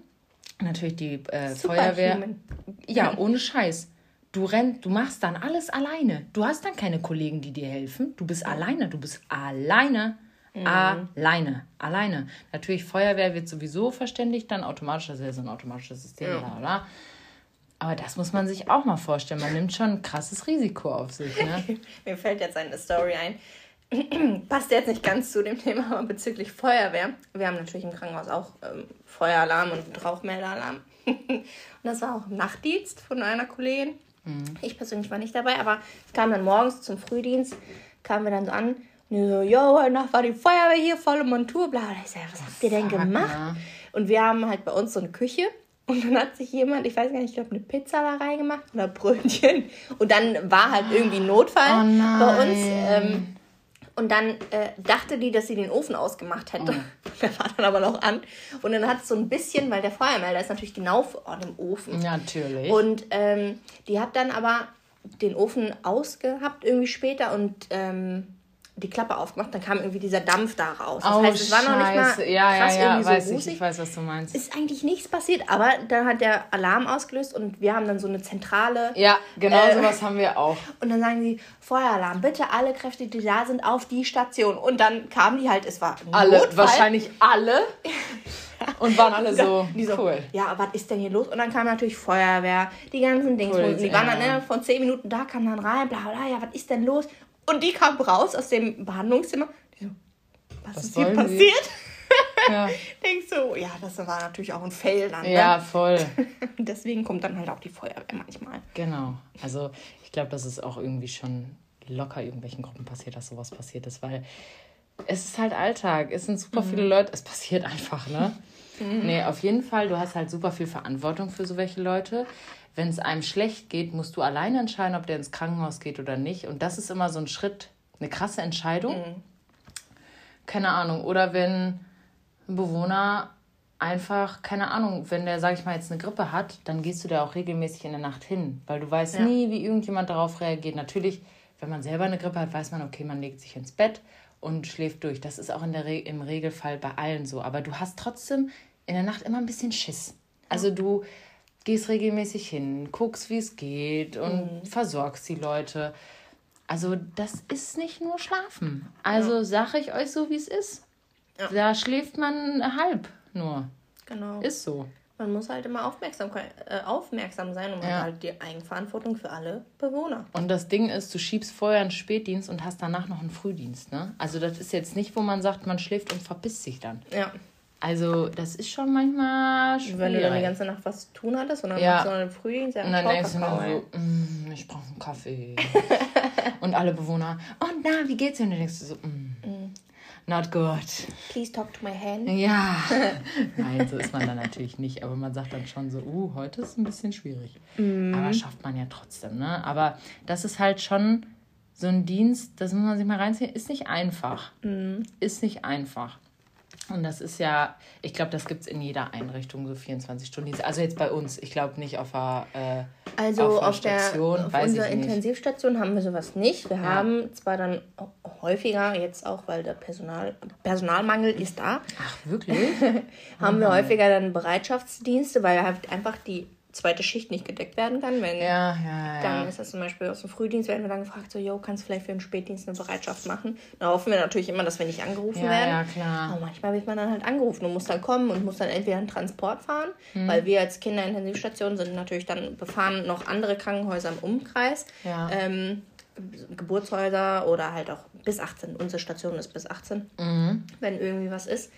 natürlich die äh, Feuerwehr. Ja, ohne Scheiß. Du rennst, du machst dann alles alleine. Du hast dann keine Kollegen, die dir helfen. Du bist alleine. Du bist alleine. Mhm. Alleine. Alleine. Natürlich, Feuerwehr wird sowieso verständigt, dann automatisch, das ist ja so ein automatisches System, ja. bla. Aber das muss man sich auch mal vorstellen. Man nimmt schon ein krasses Risiko auf sich. Ne? Mir fällt jetzt eine Story ein. Passt jetzt nicht ganz zu dem Thema, aber bezüglich Feuerwehr. Wir haben natürlich im Krankenhaus auch ähm, Feueralarm und Rauchmeldealarm. und das war auch Nachtdienst von einer Kollegin. Mhm. Ich persönlich war nicht dabei, aber es kam dann morgens zum Frühdienst, kamen wir dann so an. Und so, yo, heute Nacht war die Feuerwehr hier, volle Montur, bla. Und ich so, was habt ihr denn gemacht? Und wir haben halt bei uns so eine Küche. Und dann hat sich jemand, ich weiß gar nicht, ich glaube, eine Pizza da reingemacht oder Brötchen. Und dann war halt irgendwie Notfall oh bei uns. Ähm, und dann äh, dachte die, dass sie den Ofen ausgemacht hätte. Oh. Der war dann aber noch an. Und dann hat es so ein bisschen, weil der Feuermelder ist natürlich genau vor dem Ofen. Natürlich. Und ähm, die hat dann aber den Ofen ausgehabt irgendwie später und ähm, die Klappe aufgemacht, dann kam irgendwie dieser Dampf da raus. Das oh, heißt, es war noch nicht mal ja, krass ja, ja, irgendwie weiß so ich, ich weiß, was du meinst. Ist eigentlich nichts passiert, aber dann hat der Alarm ausgelöst und wir haben dann so eine zentrale. Ja, genau äh, sowas haben wir auch. Und dann sagen sie, Feueralarm, bitte alle Kräfte, die da sind, auf die Station. Und dann kamen die halt, es war alle, Notfall. wahrscheinlich alle. Und waren alle so, so, cool. Ja, was ist denn hier los? Und dann kam natürlich Feuerwehr, die ganzen Dings. Cool, die waren dann ne, von zehn Minuten da, kamen dann rein, bla bla, ja, was ist denn los? Und die kam raus aus dem Behandlungszimmer. Die so, was, was ist hier passiert? ja. denkst du, ja, das war natürlich auch ein Fail dann. Ne? Ja, voll. Deswegen kommt dann halt auch die Feuerwehr manchmal. Genau. Also ich glaube, das ist auch irgendwie schon locker irgendwelchen Gruppen passiert, dass sowas passiert ist, weil es ist halt Alltag. Es sind super mhm. viele Leute. Es passiert einfach, ne? Mhm. Nee, auf jeden Fall, du hast halt super viel Verantwortung für so welche Leute. Wenn es einem schlecht geht, musst du alleine entscheiden, ob der ins Krankenhaus geht oder nicht. Und das ist immer so ein Schritt, eine krasse Entscheidung. Mhm. Keine Ahnung. Oder wenn ein Bewohner einfach, keine Ahnung, wenn der, sag ich mal, jetzt eine Grippe hat, dann gehst du da auch regelmäßig in der Nacht hin, weil du weißt ja. nie, wie irgendjemand darauf reagiert. Natürlich, wenn man selber eine Grippe hat, weiß man, okay, man legt sich ins Bett und schläft durch. Das ist auch in der Re im Regelfall bei allen so. Aber du hast trotzdem in der Nacht immer ein bisschen Schiss. Also du gehst regelmäßig hin, guckst, wie es geht und mhm. versorgst die Leute. Also das ist nicht nur Schlafen. Also ja. sage ich euch so, wie es ist. Ja. Da schläft man halb nur. Genau. Ist so. Man muss halt immer aufmerksam, äh, aufmerksam sein und man ja. hat halt die Eigenverantwortung für alle Bewohner. Und das Ding ist, du schiebst vorher einen Spätdienst und hast danach noch einen Frühdienst. Ne? Also das ist jetzt nicht, wo man sagt, man schläft und verpisst sich dann. Ja. Also das ist schon manchmal schwierig. Wenn du dann die ganze Nacht was zu tun hattest und dann ja. machst du noch einen Frühdienst, ja, und dann denkst du nur so, mm, ich brauche einen Kaffee. und alle Bewohner, oh na, wie geht's dir? Und dann denkst du so, mm. Not good. Please talk to my hand. Ja. Nein, so ist man dann natürlich nicht. Aber man sagt dann schon so, uh, heute ist ein bisschen schwierig. Mm. Aber schafft man ja trotzdem, ne? Aber das ist halt schon so ein Dienst, das muss man sich mal reinziehen, ist nicht einfach. Mm. Ist nicht einfach. Und das ist ja, ich glaube, das gibt es in jeder Einrichtung, so 24 Stunden. Also jetzt bei uns, ich glaube nicht auf der, äh, also auf, auf Station. Der, auf unserer Intensivstation haben wir sowas nicht. Wir ja. haben zwar dann häufiger, jetzt auch, weil der Personal, Personalmangel ist da. Ach, wirklich? haben wir häufiger dann Bereitschaftsdienste, weil halt einfach die zweite Schicht nicht gedeckt werden kann. Wenn, ja, ja, ja. Dann ist das zum Beispiel aus dem Frühdienst, werden wir dann gefragt, so, yo, kannst du vielleicht für den Spätdienst eine Bereitschaft machen? Da hoffen wir natürlich immer, dass wir nicht angerufen ja, werden. Ja, klar. Aber manchmal wird man dann halt angerufen und muss dann kommen und muss dann entweder einen Transport fahren, hm. weil wir als Kinderintensivstation sind natürlich dann befahren noch andere Krankenhäuser im Umkreis. Ja. Ähm, Geburtshäuser oder halt auch bis 18. Unsere Station ist bis 18, mhm. wenn irgendwie was ist.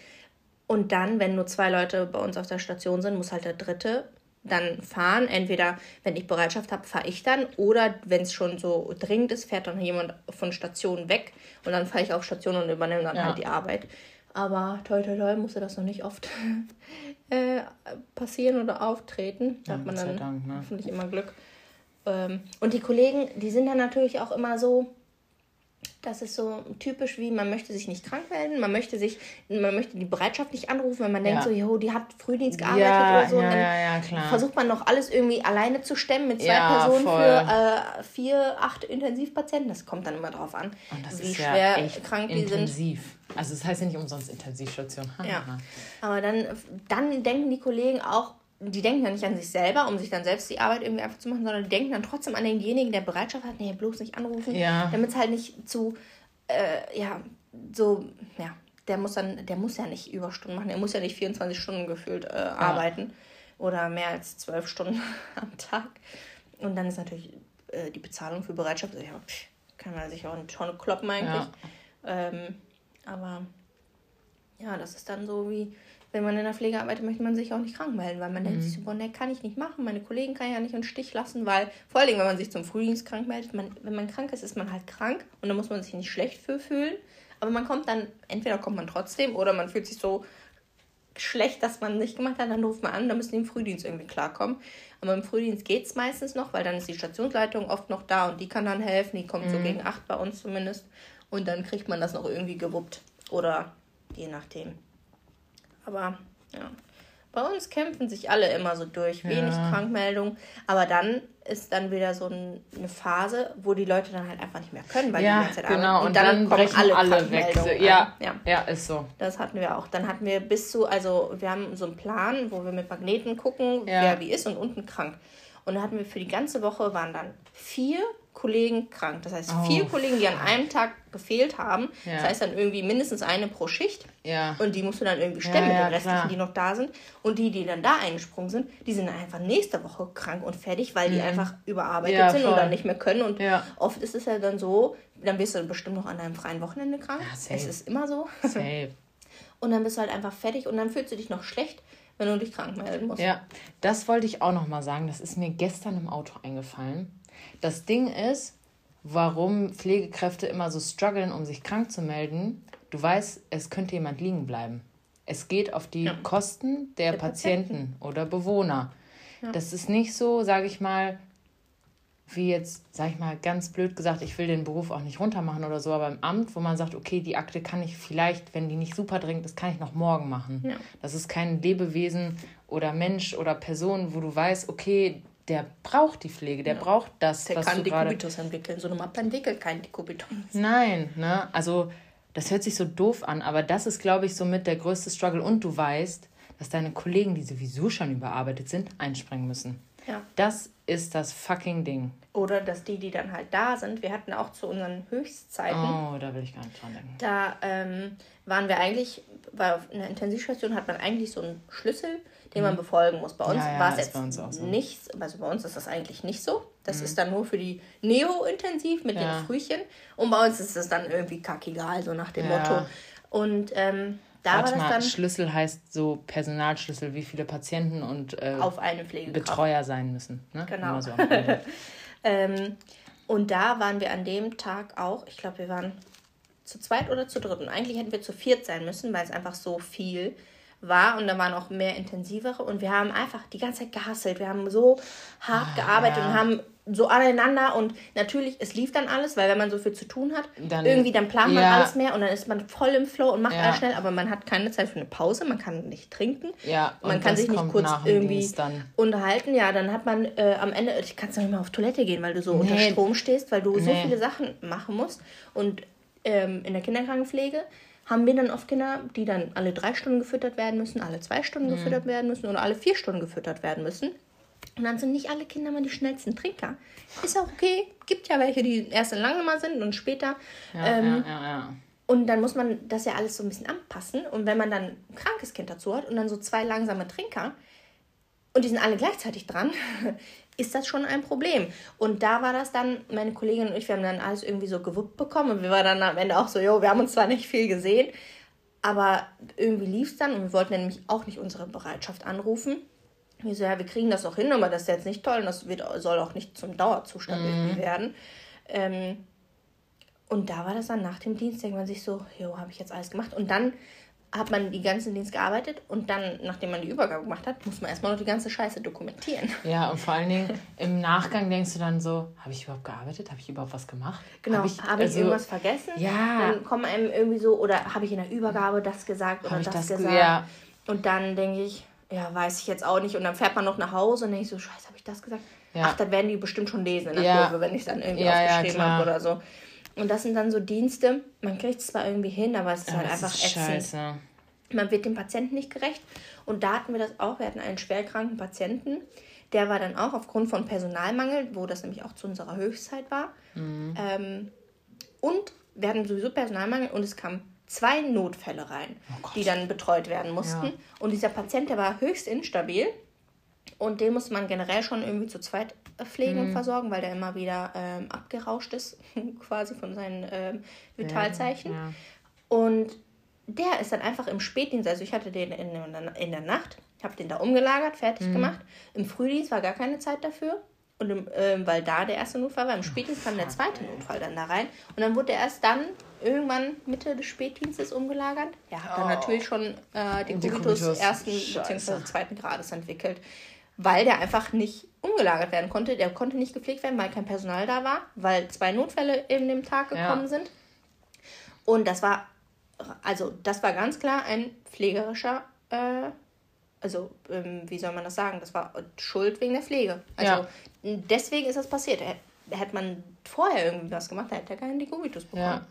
Und dann, wenn nur zwei Leute bei uns auf der Station sind, muss halt der dritte dann fahren. Entweder, wenn ich Bereitschaft habe, fahre ich dann. Oder wenn es schon so dringend ist, fährt dann jemand von Station weg. Und dann fahre ich auf Station und übernehme dann ja. halt die Arbeit. Aber toi, toi, toi, musste das noch nicht oft äh, passieren oder auftreten. Da ja, hat man dann Dank, ne? hoffentlich immer Glück. Ähm, und die Kollegen, die sind dann natürlich auch immer so, das ist so typisch wie, man möchte sich nicht krank melden, man möchte sich, man möchte die Bereitschaft nicht anrufen, wenn man ja. denkt so, jo, die hat Frühdienst gearbeitet ja, oder so. Ja, und dann versucht man noch alles irgendwie alleine zu stemmen mit zwei Personen voll. für äh, vier, acht Intensivpatienten. Das kommt dann immer drauf an, wie schwer krank die intensiv. sind. Also das heißt ja nicht umsonst Intensivstation. ja. Aber dann, dann denken die Kollegen auch, die denken ja nicht an sich selber, um sich dann selbst die Arbeit irgendwie einfach zu machen, sondern die denken dann trotzdem an denjenigen, der Bereitschaft hat, nee, bloß nicht anrufen, ja. damit es halt nicht zu, äh, ja, so, ja, der muss dann, der muss ja nicht Überstunden machen, der muss ja nicht 24 Stunden gefühlt äh, ja. arbeiten oder mehr als zwölf Stunden am Tag. Und dann ist natürlich äh, die Bezahlung für Bereitschaft, ja, kann man sich auch eine Tonne kloppen eigentlich. Ja. Ähm, aber ja, das ist dann so wie, wenn man in der Pflege arbeitet, möchte man sich auch nicht krank melden, weil man mhm. denkt sich so, boah, ne, kann ich nicht machen, meine Kollegen kann ich ja nicht im Stich lassen, weil vor allem, wenn man sich zum Frühdienst krank meldet, man, wenn man krank ist, ist man halt krank und dann muss man sich nicht schlecht für fühlen, aber man kommt dann, entweder kommt man trotzdem oder man fühlt sich so schlecht, dass man nicht gemacht hat, dann ruft man an, dann müssen die im Frühdienst irgendwie klarkommen. Aber im Frühdienst geht es meistens noch, weil dann ist die Stationsleitung oft noch da und die kann dann helfen, die kommt mhm. so gegen acht bei uns zumindest und dann kriegt man das noch irgendwie gewuppt oder je nachdem. Aber ja. Bei uns kämpfen sich alle immer so durch, wenig ja. Krankmeldung. Aber dann ist dann wieder so eine Phase, wo die Leute dann halt einfach nicht mehr können, weil ja, die ganze Zeit genau. arbeiten. Und, und dann, dann kommen alle, alle weg. Ja, ja, ja, ist so. Das hatten wir auch. Dann hatten wir bis zu, also wir haben so einen Plan, wo wir mit Magneten gucken, ja. wer wie ist und unten krank. Und da hatten wir für die ganze Woche waren dann vier Kollegen krank. Das heißt, oh. vier Kollegen, die an einem Tag gefehlt haben. Ja. Das heißt dann irgendwie mindestens eine pro Schicht. Ja. Und die musst du dann irgendwie stemmen ja, mit den restlichen, klar. die noch da sind. Und die, die dann da eingesprungen sind, die sind einfach nächste Woche krank und fertig, weil mhm. die einfach überarbeitet sind voll. und dann nicht mehr können. Und oft ist es ja dann so, dann wirst du bestimmt noch an einem freien Wochenende krank. Es ist immer so. Safe. und dann bist du halt einfach fertig und dann fühlst du dich noch schlecht, wenn du dich krank melden musst. Ja, das wollte ich auch noch mal sagen. Das ist mir gestern im Auto eingefallen. Das Ding ist, warum Pflegekräfte immer so strugglen, um sich krank zu melden. Du weißt, es könnte jemand liegen bleiben. Es geht auf die ja. Kosten der, der Patienten, Patienten, oder Bewohner. Ja. Das ist nicht so, sage ich mal, wie jetzt, sag ich mal, ganz blöd gesagt, ich will den Beruf auch nicht runtermachen oder so, aber im Amt, wo man sagt, okay, die Akte kann ich vielleicht, wenn die nicht super dringend ist, kann ich noch morgen machen. Ja. Das ist kein Lebewesen oder Mensch oder Person, wo du weißt, okay, der braucht die Pflege, der ja. braucht das, der was kann Dekubitus entwickeln. So eine Mappe entwickelt kein Dekubitus. Nein, ne? Also, das hört sich so doof an, aber das ist, glaube ich, somit der größte Struggle. Und du weißt, dass deine Kollegen, die sowieso schon überarbeitet sind, einspringen müssen. Ja. Das ist das fucking Ding. Oder dass die, die dann halt da sind, wir hatten auch zu unseren Höchstzeiten. Oh, da will ich gar nicht dran denken. Da ähm, waren wir eigentlich, weil auf einer Intensivstation hat man eigentlich so einen Schlüssel, den mhm. man befolgen muss. Bei uns ja, ja, war es jetzt so. nichts, also bei uns ist das eigentlich nicht so. Das mhm. ist dann nur für die Neo-Intensiv mit ja. den Frühchen. Und bei uns ist es dann irgendwie kackegal, so nach dem Motto. Und ähm, da Warte mal, Schlüssel heißt so Personalschlüssel, wie viele Patienten und äh, auf eine Betreuer sein müssen. Ne? Genau. So ähm, und da waren wir an dem Tag auch, ich glaube, wir waren zu zweit oder zu dritt. Und eigentlich hätten wir zu viert sein müssen, weil es einfach so viel war und da waren auch mehr intensivere und wir haben einfach die ganze Zeit gehasselt. Wir haben so hart ah, gearbeitet ja. und haben so aneinander und natürlich, es lief dann alles, weil wenn man so viel zu tun hat, dann, irgendwie dann plant man ja. alles mehr und dann ist man voll im Flow und macht ja. alles schnell, aber man hat keine Zeit für eine Pause, man kann nicht trinken, ja, man kann sich nicht kurz irgendwie unterhalten. Ja, dann hat man äh, am Ende, ich kann nicht mal auf Toilette gehen, weil du so nee. unter Strom stehst, weil du nee. so viele Sachen machen musst und ähm, in der Kinderkrankenpflege haben wir dann oft Kinder, die dann alle drei Stunden gefüttert werden müssen, alle zwei Stunden mhm. gefüttert werden müssen oder alle vier Stunden gefüttert werden müssen. Und dann sind nicht alle Kinder mal die schnellsten Trinker. Ist auch okay. Gibt ja welche, die erst langsamer sind und später. Ja, ähm, ja, ja, ja. Und dann muss man das ja alles so ein bisschen anpassen. Und wenn man dann ein krankes Kind dazu hat und dann so zwei langsame Trinker und die sind alle gleichzeitig dran, ist das schon ein Problem. Und da war das dann, meine Kollegin und ich, wir haben dann alles irgendwie so gewuppt bekommen und wir waren dann am Ende auch so, jo, wir haben uns zwar nicht viel gesehen, aber irgendwie lief es dann und wir wollten nämlich auch nicht unsere Bereitschaft anrufen. Wir so, ja, wir kriegen das auch hin, aber das ist jetzt nicht toll und das wird, soll auch nicht zum Dauerzustand mhm. irgendwie werden. Ähm, und da war das dann nach dem Dienst, denkt man sich so, jo, habe ich jetzt alles gemacht. Und dann hat man die ganzen Dienst gearbeitet und dann, nachdem man die Übergabe gemacht hat, muss man erstmal noch die ganze Scheiße dokumentieren. Ja, und vor allen Dingen im Nachgang denkst du dann so, habe ich überhaupt gearbeitet? Habe ich überhaupt was gemacht? Genau, habe ich, hab also, ich irgendwas vergessen? Ja. Dann kommen einem irgendwie so, oder habe ich in der Übergabe das gesagt oder das, das, gesagt? Ja. Und dann denke ich, ja, weiß ich jetzt auch nicht. Und dann fährt man noch nach Hause und denke ich so, scheiße, habe ich das gesagt? Ja. Ach, dann werden die bestimmt schon lesen in der ja. Kurve, wenn ich es dann irgendwie ja, aufgeschrieben ja, habe oder so. Und das sind dann so Dienste, man kriegt es zwar irgendwie hin, aber es ist halt einfach ätzend. Scheiße. Man wird dem Patienten nicht gerecht. Und da hatten wir das auch. Wir hatten einen schwerkranken Patienten. Der war dann auch aufgrund von Personalmangel, wo das nämlich auch zu unserer Höchstzeit war. Mhm. Ähm, und wir hatten sowieso Personalmangel und es kamen zwei Notfälle rein, oh die dann betreut werden mussten. Ja. Und dieser Patient, der war höchst instabil. Und den musste man generell schon irgendwie zu zweit pflegen mhm. versorgen, weil der immer wieder ähm, abgerauscht ist, quasi von seinen ähm, Vitalzeichen. Ja, ja. Und der ist dann einfach im Spätdienst, also ich hatte den in, in der Nacht, habe den da umgelagert, fertig mhm. gemacht. Im Frühdienst war gar keine Zeit dafür. Und im, äh, weil da der erste Notfall war, im Spätdienst kam der zweite Notfall dann da rein. Und dann wurde er erst dann irgendwann Mitte des Spätdienstes umgelagert. Er hat dann oh. natürlich schon äh, den Kubitus ersten bzw. zweiten Grades entwickelt, weil der einfach nicht umgelagert werden konnte. Der konnte nicht gepflegt werden, weil kein Personal da war, weil zwei Notfälle in dem Tag gekommen ja. sind. Und das war also das war ganz klar ein pflegerischer, äh, also ähm, wie soll man das sagen, das war Schuld wegen der Pflege. Also ja. deswegen ist das passiert. Hätte man vorher irgendwie was gemacht, hätte er keinen Dekubitus bekommen. Ja.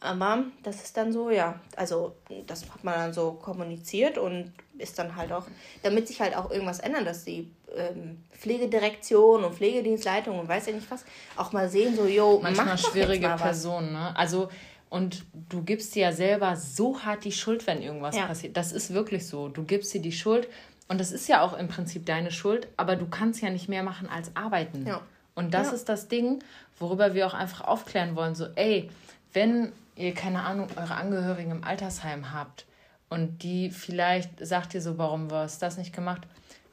Aber das ist dann so, ja, also das hat man dann so kommuniziert und ist dann halt auch, damit sich halt auch irgendwas ändert, dass die ähm, Pflegedirektion und Pflegedienstleitung und weiß ja nicht was auch mal sehen, so, jo, manchmal schwierige Personen, ne? Also und du gibst dir ja selber so hart die Schuld, wenn irgendwas ja. passiert. Das ist wirklich so. Du gibst dir die Schuld. Und das ist ja auch im Prinzip deine Schuld, aber du kannst ja nicht mehr machen als arbeiten. Ja. Und das ja. ist das Ding, worüber wir auch einfach aufklären wollen. So, ey, wenn ihr, keine Ahnung, eure Angehörigen im Altersheim habt und die vielleicht sagt dir so, warum hast du das nicht gemacht?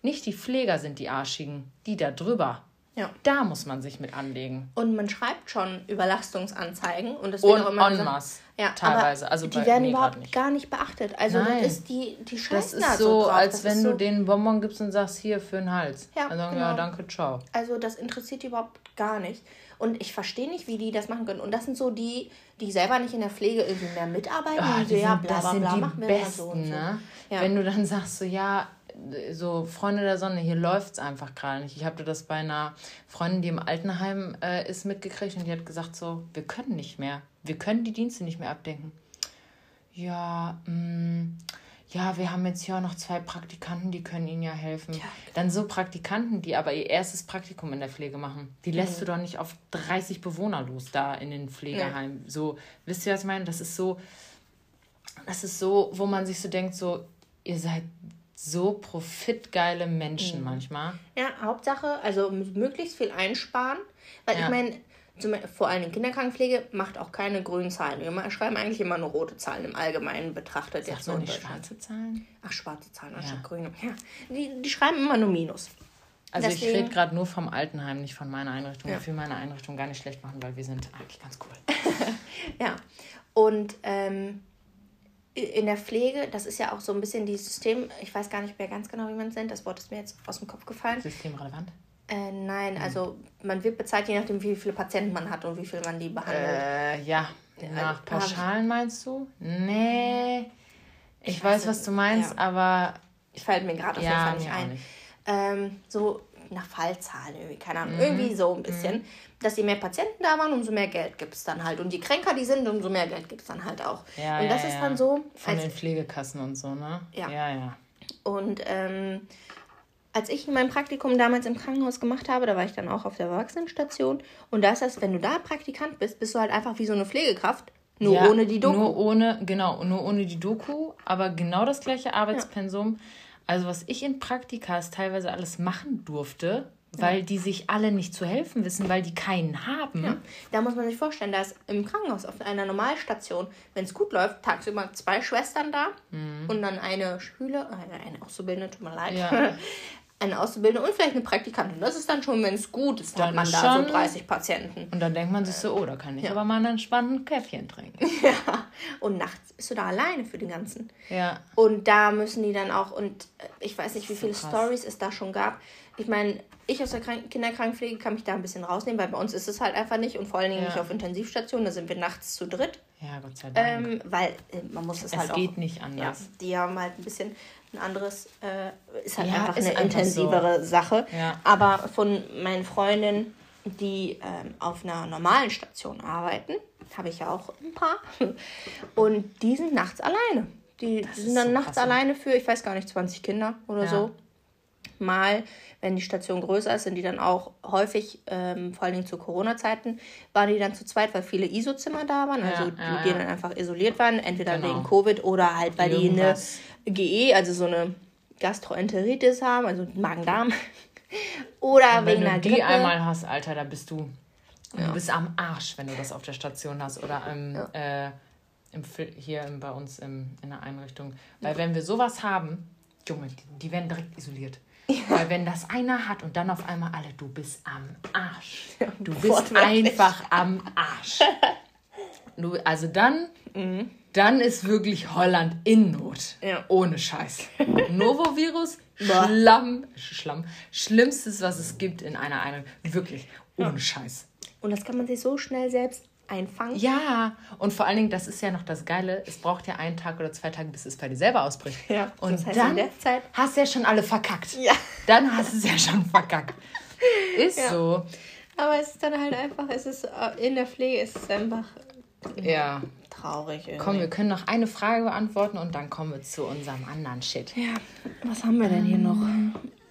Nicht die Pfleger sind die Arschigen, die da drüber. Ja. Da muss man sich mit anlegen. Und man schreibt schon Überlastungsanzeigen und das wird und auch immer en masse, ja, teilweise. also die werden überhaupt nicht. gar nicht beachtet. Also Nein. das ist die die Das ist so, so als das wenn du so den Bonbon gibst und sagst hier für den Hals. Ja, also, genau. ja, danke, ciao. Also das interessiert die überhaupt gar nicht. Und ich verstehe nicht, wie die das machen können. Und das sind so die, die selber nicht in der Pflege irgendwie mehr mitarbeiten. Oh, so, ja, bla, bla, bla, das sind die Besten, so so. ne? Ja. Wenn du dann sagst so, ja, so Freunde der Sonne, hier läuft es einfach gerade nicht. Ich habe das bei einer Freundin, die im Altenheim äh, ist, mitgekriegt und die hat gesagt so, wir können nicht mehr. Wir können die Dienste nicht mehr abdenken. Ja, mh, mm, ja, wir haben jetzt hier auch noch zwei Praktikanten, die können Ihnen ja helfen. Ja, genau. Dann so Praktikanten, die aber ihr erstes Praktikum in der Pflege machen. Die lässt mhm. du doch nicht auf 30 Bewohner los da in den Pflegeheimen. Ja. So, wisst ihr, was ich meine? Das ist so, das ist so, wo man sich so denkt, so, ihr seid so profitgeile Menschen mhm. manchmal. Ja, Hauptsache, also möglichst viel einsparen. Weil ja. ich meine, vor allem in Kinderkrankenpflege macht auch keine grünen Zahlen. Wir schreiben eigentlich immer nur rote Zahlen im Allgemeinen betrachtet. Sagt jetzt man nicht schwarze Zahlen? Ach, schwarze Zahlen anstatt ja. grüne. Ja, die, die schreiben immer nur Minus. Also Deswegen, ich rede gerade nur vom Altenheim, nicht von meiner Einrichtung. Ja. Ich will meine Einrichtung gar nicht schlecht machen, weil wir sind eigentlich ganz cool. ja, und ähm, in der Pflege, das ist ja auch so ein bisschen die System, ich weiß gar nicht mehr ganz genau, wie man es nennt, das Wort ist mir jetzt aus dem Kopf gefallen. Systemrelevant? Äh, nein, also man wird bezahlt, je nachdem, wie viele Patienten man hat und wie viel man die behandelt. Äh, ja, nach äh, Pauschalen meinst du? Nee. Ich, ich weiß, was du meinst, ja. aber. Ich fällt mir gerade auf ja, jeden Fall nicht ein. Nicht. Ähm, so nach Fallzahlen irgendwie, keine Ahnung, mhm. irgendwie so ein bisschen. Mhm dass je mehr Patienten da waren, umso mehr Geld gibt es dann halt. Und je kränker die sind, umso mehr Geld gibt es dann halt auch. Ja, und das ja, ist dann so. Von den Pflegekassen und so, ne? Ja. Ja, ja. Und ähm, als ich mein Praktikum damals im Krankenhaus gemacht habe, da war ich dann auch auf der Erwachsenenstation. Und da ist das, wenn du da Praktikant bist, bist du halt einfach wie so eine Pflegekraft. Nur ja, ohne die Doku. Nur ohne, genau, nur ohne die Doku, aber genau das gleiche Arbeitspensum. Ja. Also was ich in Praktikas teilweise alles machen durfte, weil ja. die sich alle nicht zu helfen wissen, weil die keinen haben. Ja. Da muss man sich vorstellen, da ist im Krankenhaus auf einer Normalstation, wenn es gut läuft, tagsüber zwei Schwestern da mhm. und dann eine Schüler, eine, eine Auszubildende, tut mir leid, ja. eine Auszubildende und vielleicht eine Praktikantin. Das ist dann schon, wenn es gut ist, dann hat man da so 30 Patienten. Und dann denkt man sich so, oh, da kann ich ja. aber mal einen spannenden Käffchen trinken. Ja, und nachts bist du da alleine für den ganzen. Ja. Und da müssen die dann auch, und äh, ich weiß nicht, wie viele so Stories es da schon gab. Ich meine, ich aus der Krank Kinderkrankenpflege kann mich da ein bisschen rausnehmen, weil bei uns ist es halt einfach nicht und vor allen Dingen ja. nicht auf Intensivstationen, da sind wir nachts zu dritt. Ja, Gott sei Dank. Ähm, weil äh, man muss es, es halt auch. Es geht nicht anders. Ja, die haben halt ein bisschen ein anderes, äh, ist halt ja, einfach ist eine einfach intensivere so. Sache. Ja. Aber von meinen Freundinnen, die ähm, auf einer normalen Station arbeiten, habe ich ja auch ein paar. Und die sind nachts alleine. Die das sind dann so nachts krass. alleine für, ich weiß gar nicht, 20 Kinder oder so. Mal, wenn die Station größer ist, sind die dann auch häufig, ähm, vor allen Dingen zu Corona-Zeiten, waren die dann zu zweit, weil viele ISO-Zimmer da waren, also ja, die, ja, die dann einfach isoliert waren, entweder genau. wegen Covid oder halt, weil Irgendwas. die eine GE, also so eine Gastroenteritis haben, also Magen-Darm. oder Und wegen einer Grippe. Wenn du die einmal hast, Alter, da bist du, ja. du bist am Arsch, wenn du das auf der Station hast oder im, äh, im, hier bei uns im, in der Einrichtung. Weil wenn wir sowas haben, Junge, die, die werden direkt isoliert. Ja. Weil wenn das einer hat und dann auf einmal alle, du bist am Arsch. Du bist einfach am Arsch. Du, also dann, mhm. dann ist wirklich Holland in Not. Ja. Ohne Scheiß. Novovirus, Schlamm, Schlamm, schlimmstes, was es gibt in einer Einheit. Wirklich, ohne. Scheiß. Und das kann man sich so schnell selbst einfangen. Ja, und vor allen Dingen, das ist ja noch das Geile, es braucht ja einen Tag oder zwei Tage, bis es bei dir selber ausbricht. Ja, und das heißt, dann hast du ja schon alle verkackt. Ja. Dann hast du es ja schon verkackt. Ist ja. so. Aber es ist dann halt einfach, es ist äh, in der Pflege ist es einfach ja. traurig. Irgendwie. Komm, wir können noch eine Frage beantworten und dann kommen wir zu unserem anderen Shit. Ja, was haben wir denn hier noch?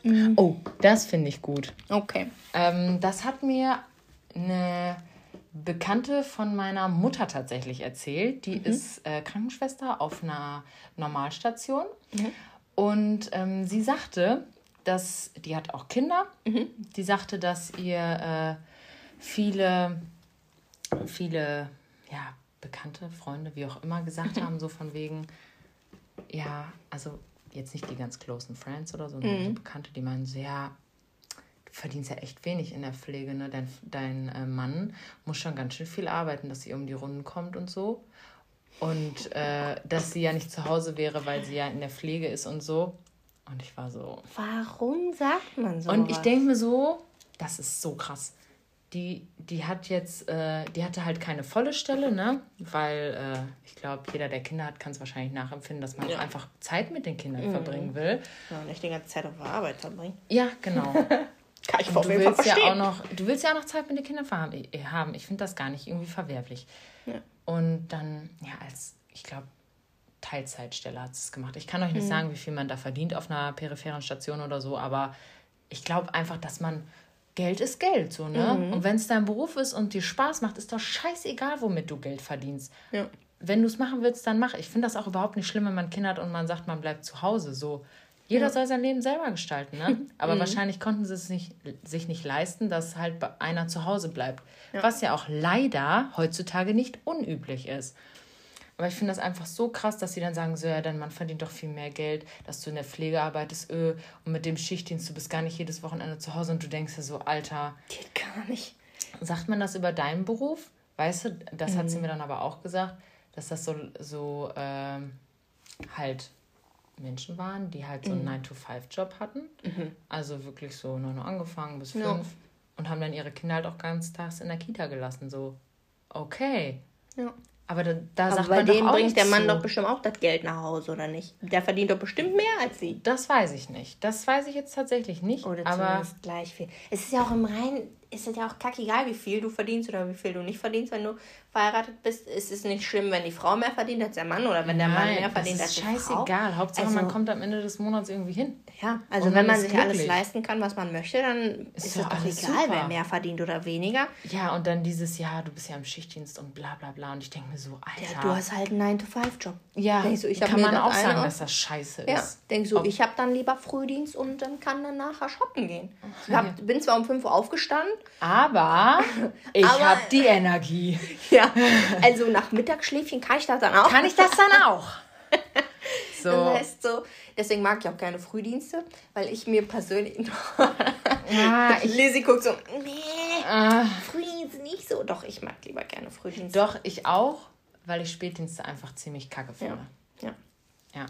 Mhm. Oh, das finde ich gut. Okay. Ähm, das hat mir eine Bekannte von meiner Mutter tatsächlich erzählt. Die mhm. ist äh, Krankenschwester auf einer Normalstation. Mhm. Und ähm, sie sagte, dass, die hat auch Kinder, mhm. die sagte, dass ihr äh, viele, viele, ja, Bekannte, Freunde, wie auch immer, gesagt mhm. haben, so von wegen, ja, also jetzt nicht die ganz closen Friends oder so, sondern Mhm. so Bekannte, die meinen so, ja, du verdienst ja echt wenig in der Pflege, ne? Dein, dein äh, Mann muss schon ganz schön viel arbeiten, dass sie um die Runden kommt und so. Und äh, dass sie ja nicht zu Hause wäre, weil sie ja in der Pflege ist und so. Und ich war so. Warum sagt man so? Und ich denke mir so, das ist so krass. Die, die hat jetzt, äh, die hatte halt keine volle Stelle, ne? Weil äh, ich glaube, jeder, der Kinder hat, kann es wahrscheinlich nachempfinden, dass man Ja. auch einfach Zeit mit den Kindern Mhm. verbringen will. Ja, nicht die ganze Zeit auf der Arbeit verbringen. Ja, genau. Kann ich auf du jeden Fall willst ja verstehen. auch noch, du willst ja auch noch Zeit mit den Kindern äh, haben. Ich finde das gar nicht irgendwie verwerflich. Ja. Und dann, ja, als, ich glaube, Teilzeitstelle hat es gemacht. Ich kann euch Mhm. nicht sagen, wie viel man da verdient auf einer peripheren Station oder so, aber ich glaube einfach, dass man Geld ist Geld, so, ne? Mhm. Und wenn es dein Beruf ist und dir Spaß macht, ist doch scheißegal, womit du Geld verdienst. Ja. Wenn du es machen willst, dann mach. Ich finde das auch überhaupt nicht schlimm, wenn man Kinder hat und man sagt, man bleibt zu Hause. So, jeder soll sein Leben selber gestalten, ne? Aber wahrscheinlich konnten sie es nicht, sich nicht leisten, dass halt einer zu Hause bleibt. Was ja auch leider heutzutage nicht unüblich ist. Aber ich finde das einfach so krass, dass sie dann sagen, so, ja, dein Mann verdient doch viel mehr Geld, dass du in der Pflege arbeitest, öh, und mit dem Schichtdienst, du bist gar nicht jedes Wochenende zu Hause und du denkst dir so, Alter, Geht gar nicht. sagt man das über deinen Beruf? Weißt du, das hat sie mir dann aber auch gesagt, dass das so, so ähm, halt Menschen waren, die halt so einen 9-to-5-Job hatten. Also wirklich so 9 Uhr angefangen bis 5 Ja. und haben dann ihre Kinder halt auch ganztags in der Kita gelassen. So, okay. Ja. Aber da, da Aber sagt bei man doch dem auch bringt der Mann zu. doch bestimmt auch das Geld nach Hause, oder nicht? Der verdient doch bestimmt mehr als sie. Das weiß ich nicht. Das weiß ich jetzt tatsächlich nicht. Oder aber zumindest gleich viel. Es ist ja auch im Reinen, ist es ja auch kackegal, wie viel du verdienst oder wie viel du nicht verdienst, wenn du verheiratet bist. Es ist nicht schlimm, wenn die Frau mehr verdient als der Mann oder wenn der Mann Nein, mehr verdient als die Frau. scheißegal. Hauptsache, Also- man kommt am Ende des Monats irgendwie hin. Ja, also Und wenn man sich alles glücklich. leisten kann, was man möchte, dann ist, Ist es doch alles egal, super. wer mehr verdient oder weniger. Ja, und dann dieses Jahr, du bist ja im Schichtdienst und bla bla bla. Und ich denke mir so, Alter. Ja, du hast halt einen 9-to-5-Job. Ja, so, kann man auch sagen, auf- dass das scheiße Ja, ist. denk so, Ob- ich habe dann lieber Frühdienst und dann kann dann nachher shoppen gehen. Ich hab, bin zwar um 5 Uhr aufgestanden, Aber ich habe die Energie. ja, also nach Mittagsschläfchen kann ich das dann auch. Kann ich das dann auch? So. Das heißt so, deswegen mag ich auch keine Frühdienste, weil ich mir persönlich. Ja, ich, Lizzie guckt so, nee, äh, Frühdienst nicht so. Doch, ich mag lieber gerne Frühdienste. doch, ich auch, weil ich Spätdienste einfach ziemlich kacke finde. Ja. Ja.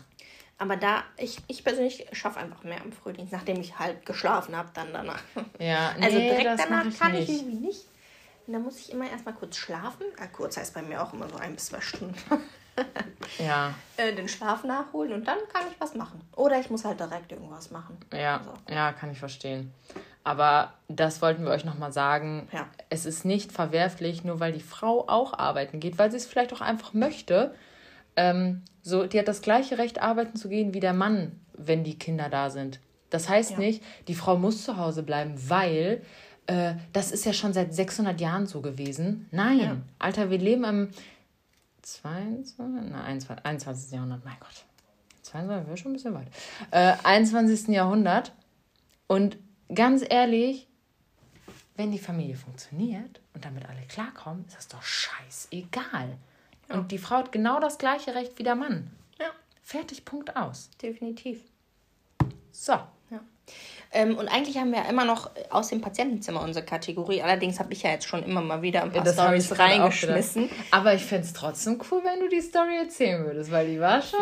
Aber da, ich, ich persönlich schaffe einfach mehr im Frühdienst, nachdem ich halt geschlafen habe, dann danach. Ja, Also nee, direkt das mach danach ich kann nicht. ich irgendwie nicht. Und dann muss ich immer erstmal kurz schlafen. Ah, kurz heißt bei mir auch immer so ein bis zwei Stunden. Ja, äh, den Schlaf nachholen und dann kann ich was machen. Oder ich muss halt direkt irgendwas machen. ja, Also, ja, kann ich verstehen. Aber das wollten wir euch nochmal sagen. Ja. Es ist nicht verwerflich, nur weil die Frau auch arbeiten geht, weil sie es vielleicht auch einfach möchte. Ähm, so, die hat das gleiche Recht, arbeiten zu gehen wie der Mann, wenn die Kinder da sind. Das heißt Ja. nicht, die Frau muss zu Hause bleiben, weil äh, das ist ja schon seit 600 Jahren so gewesen. Nein, Ja. Alter, wir leben im 22, na, 21, 21. Jahrhundert, mein Gott. 22 wäre schon ein bisschen weit. Äh, 21. Jahrhundert. Und ganz ehrlich, wenn die Familie funktioniert und damit alle klarkommen, ist das doch scheißegal. Und die Frau hat genau das gleiche Recht wie der Mann. ja, Fertig, Punkt aus. definitiv. So. Ja. Ähm, und eigentlich haben wir ja immer noch aus dem Patientenzimmer unsere Kategorie. Allerdings habe ich ja jetzt schon immer mal wieder ein paar ich Stories reingeschmissen. Aber ich fände es trotzdem cool, wenn du die Story erzählen würdest, weil die war schon.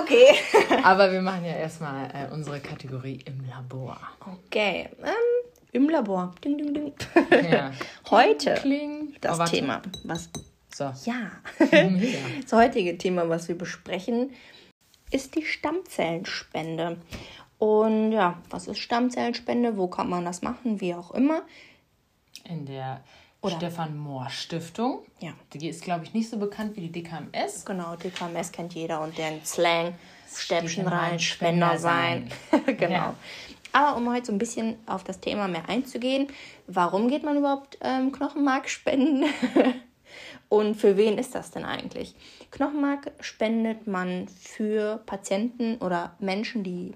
Okay. Aber wir machen ja erstmal äh, unsere Kategorie im Labor. Okay. Ähm, Im Labor. Ding, ding, ding. Ja. Heute Kling. das Oh. Thema, was So. ja, Mega. das heutige Thema, was wir besprechen, ist die Stammzellenspende. Und ja, was ist Stammzellenspende? Wo kann man das machen? Wie auch immer. In der Oder- Stefan Mohr Stiftung. Ja. Die ist, glaube ich, nicht so bekannt wie die DKMS. Genau, DKMS kennt jeder und deren Slang, Stäbchen rein, Spender Spender sein. genau. Ja. Aber um heute so ein bisschen auf das Thema mehr einzugehen, warum geht man überhaupt ähm, Knochenmark spenden? und für wen ist das denn eigentlich? Knochenmark spendet man für Patienten oder Menschen, die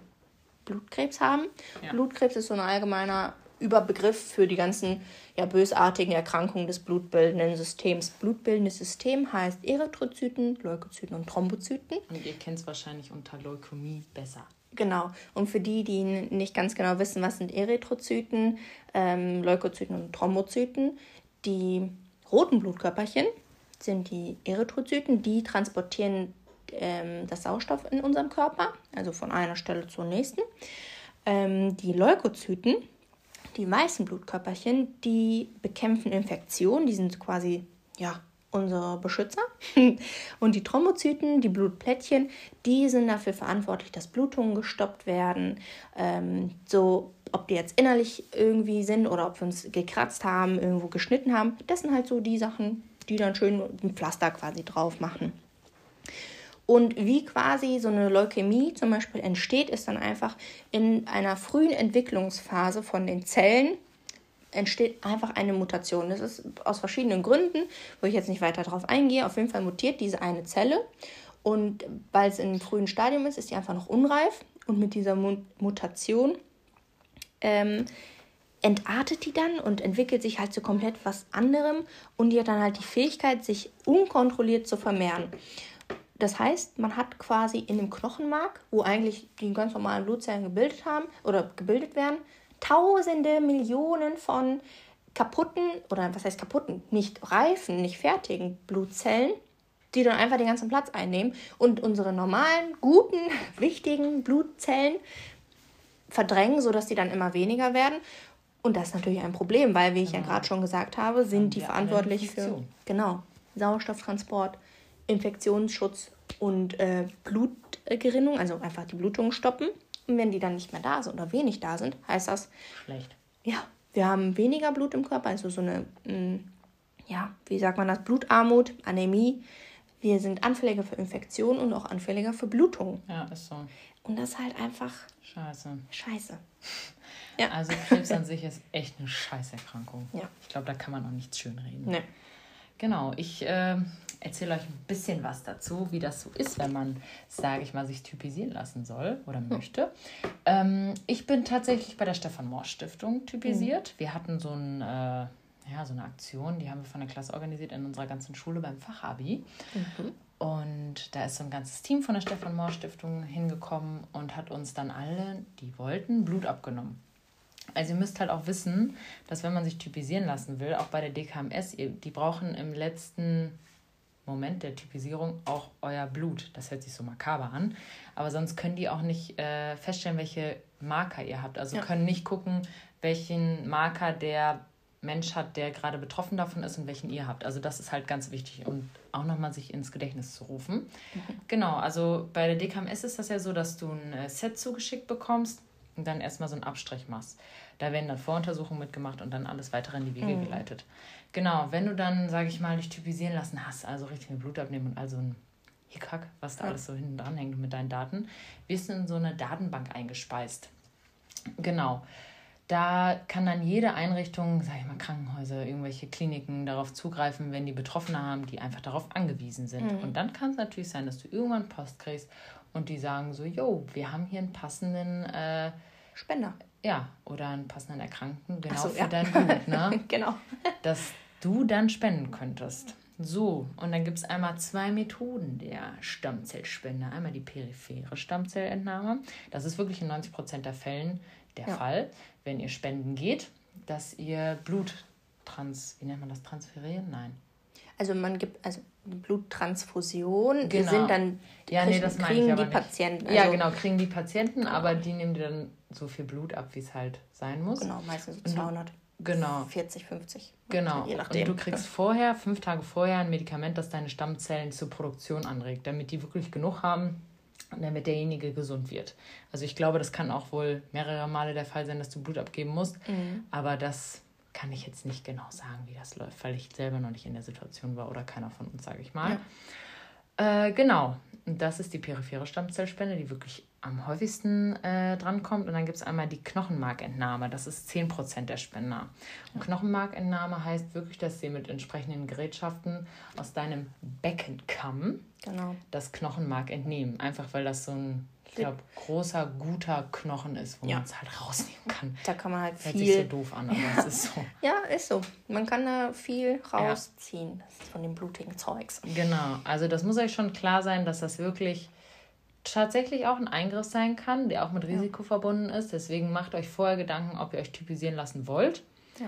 Blutkrebs haben. Ja. Blutkrebs ist so ein allgemeiner Überbegriff für die ganzen ja, bösartigen Erkrankungen des blutbildenden Systems. Blutbildendes System heißt Erythrozyten, Leukozyten und Thrombozyten. Und ihr kennt es wahrscheinlich unter Leukämie besser. Genau. Und für die, die nicht ganz genau wissen, was sind Erythrozyten, ähm, Leukozyten und Thrombozyten, die roten Blutkörperchen sind die Erythrozyten, die transportieren ähm, das Sauerstoff in unserem Körper, also von einer Stelle zur nächsten. Ähm, die Leukozyten, die weißen Blutkörperchen, die bekämpfen Infektionen, die sind quasi ja, unsere Beschützer. Und die Thrombozyten, die Blutplättchen, die sind dafür verantwortlich, dass Blutungen gestoppt werden. Ähm, so, ob die jetzt innerlich irgendwie sind oder ob wir uns gekratzt haben, irgendwo geschnitten haben. Das sind halt so die Sachen, die dann schön ein Pflaster quasi drauf machen. Und wie quasi so eine Leukämie zum Beispiel entsteht, ist dann einfach in einer frühen Entwicklungsphase von den Zellen entsteht einfach eine Mutation. Das ist aus verschiedenen Gründen, wo ich jetzt nicht weiter darauf eingehe. Auf jeden Fall mutiert diese eine Zelle und weil es in einem frühen Stadium ist, ist die einfach noch unreif und mit dieser Mutation ähm, entartet die dann und entwickelt sich halt zu komplett was anderem und die hat dann halt die Fähigkeit, sich unkontrolliert zu vermehren. Das heißt, man hat quasi in dem Knochenmark, wo eigentlich die ganz normalen Blutzellen gebildet haben oder gebildet werden, tausende Millionen von kaputten oder was heißt kaputten, nicht reifen, nicht fertigen Blutzellen, die dann einfach den ganzen Platz einnehmen und unsere normalen, guten, wichtigen Blutzellen verdrängen, sodass die dann immer weniger werden. Und das ist natürlich ein Problem, weil, wie ich ja, ja gerade schon gesagt habe, sind die verantwortlich für genau, Sauerstofftransport, Infektionsschutz und äh, Blutgerinnung, also einfach die Blutungen stoppen. Und wenn die dann nicht mehr da sind oder wenig da sind, heißt das schlecht. Ja, wir haben weniger Blut im Körper, also so eine, mh, mm, ja, wie sagt man das, Blutarmut, Anämie. Wir sind anfälliger für Infektionen und auch anfälliger für Blutungen. Ja, ist so. Und das ist halt einfach scheiße. Scheiße. Ja. Also Krebs an sich ist echt eine Scheißerkrankung. Ja. Ich glaube, da kann man auch nichts schönreden. Nee. Genau, ich äh, erzähle euch ein bisschen was dazu, wie das so ist, wenn man, sage ich mal, sich typisieren lassen soll oder hm. möchte. Ähm, ich bin tatsächlich bei der Stefan Morsch Stiftung typisiert. Mhm. Wir hatten so, ein, äh, ja, so eine Aktion, die haben wir von der Klasse organisiert in unserer ganzen Schule beim Fachabi. Mhm. Und da ist so ein ganzes Team von der Stefan Morsch Stiftung hingekommen und hat uns dann alle, die wollten, Blut abgenommen. Also ihr müsst halt auch wissen, dass wenn man sich typisieren lassen will, auch bei der DKMS, die brauchen im letzten Moment der Typisierung auch euer Blut. Das hört sich so makaber an. Aber sonst können die auch nicht äh, feststellen, welche Marker ihr habt. Also ja. können nicht gucken, welchen Marker der Mensch hat, der gerade betroffen davon ist und welchen ihr habt. Also das ist halt ganz wichtig und auch nochmal sich ins Gedächtnis zu rufen. Mhm. Genau, also bei der DKMS ist das ja so, dass du ein äh, Set zugeschickt bekommst und dann erstmal so einen Abstrich machst. Da werden dann Voruntersuchungen mitgemacht und dann alles weitere in die Wege mhm. geleitet. Genau, wenn du dann, sage ich mal, dich typisieren lassen hast, also richtig mit Blut abnehmen und also ein Hickhack, was da ja. alles so hinten dran hängt mit deinen Daten, wirst du in so eine Datenbank eingespeist. Genau. Da kann dann jede Einrichtung, sage ich mal, Krankenhäuser, irgendwelche Kliniken darauf zugreifen, wenn die Betroffene haben, die einfach darauf angewiesen sind. Mhm. Und dann kann es natürlich sein, dass du irgendwann Post kriegst und die sagen so, jo, wir haben hier einen passenden äh, Spender. Ja, oder einen passenden Erkrankten, genau so, für ja. dein Blut, ne? genau. Dass du dann spenden könntest. So, und dann gibt es einmal zwei Methoden der Stammzellspende. Einmal die periphere Stammzellentnahme. Das ist wirklich in 90% der Fällen der ja. Fall, wenn ihr spenden geht, dass ihr Blut trans, wie nennt man das, transferieren? Nein. Also man gibt, also Bluttransfusion, genau. sind dann ja, kriegen, nee, das kriegen die nicht. Patienten. Also ja, genau, kriegen die Patienten, genau. aber die nehmen dir dann so viel Blut ab, wie es halt sein muss. Genau, meistens so 200. Genau. 40, 50. Genau. Je nachdem. Und du kriegst vorher, fünf Tage vorher, ein Medikament, das deine Stammzellen zur Produktion anregt, damit die wirklich genug haben, damit derjenige gesund wird. Also ich glaube, das kann auch wohl mehrere Male der Fall sein, dass du Blut abgeben musst. Mhm. Aber das kann ich jetzt nicht genau sagen, wie das läuft, weil ich selber noch nicht in der Situation war oder keiner von uns, sage ich mal. Ja. Äh, genau, das ist die periphere Stammzellspende, die wirklich am häufigsten äh, drankommt. Und dann gibt es einmal die Knochenmarkentnahme, das ist 10% der Spender. Und Knochenmarkentnahme heißt wirklich, dass sie mit entsprechenden Gerätschaften aus deinem Beckenkamm genau. das Knochenmark entnehmen. Einfach weil das so ein ich glaube, großer, guter Knochen ist, wo ja. man es halt rausnehmen kann. Da kann man halt Hört viel... Hört sich so doof an, aber es ist so. ja, ist so. Man kann da viel rausziehen ja. von dem blutigen Zeugs. Genau, also das muss euch schon klar sein, dass das wirklich tatsächlich auch ein Eingriff sein kann, der auch mit Risiko ja. verbunden ist. Deswegen macht euch vorher Gedanken, ob ihr euch typisieren lassen wollt. Ja.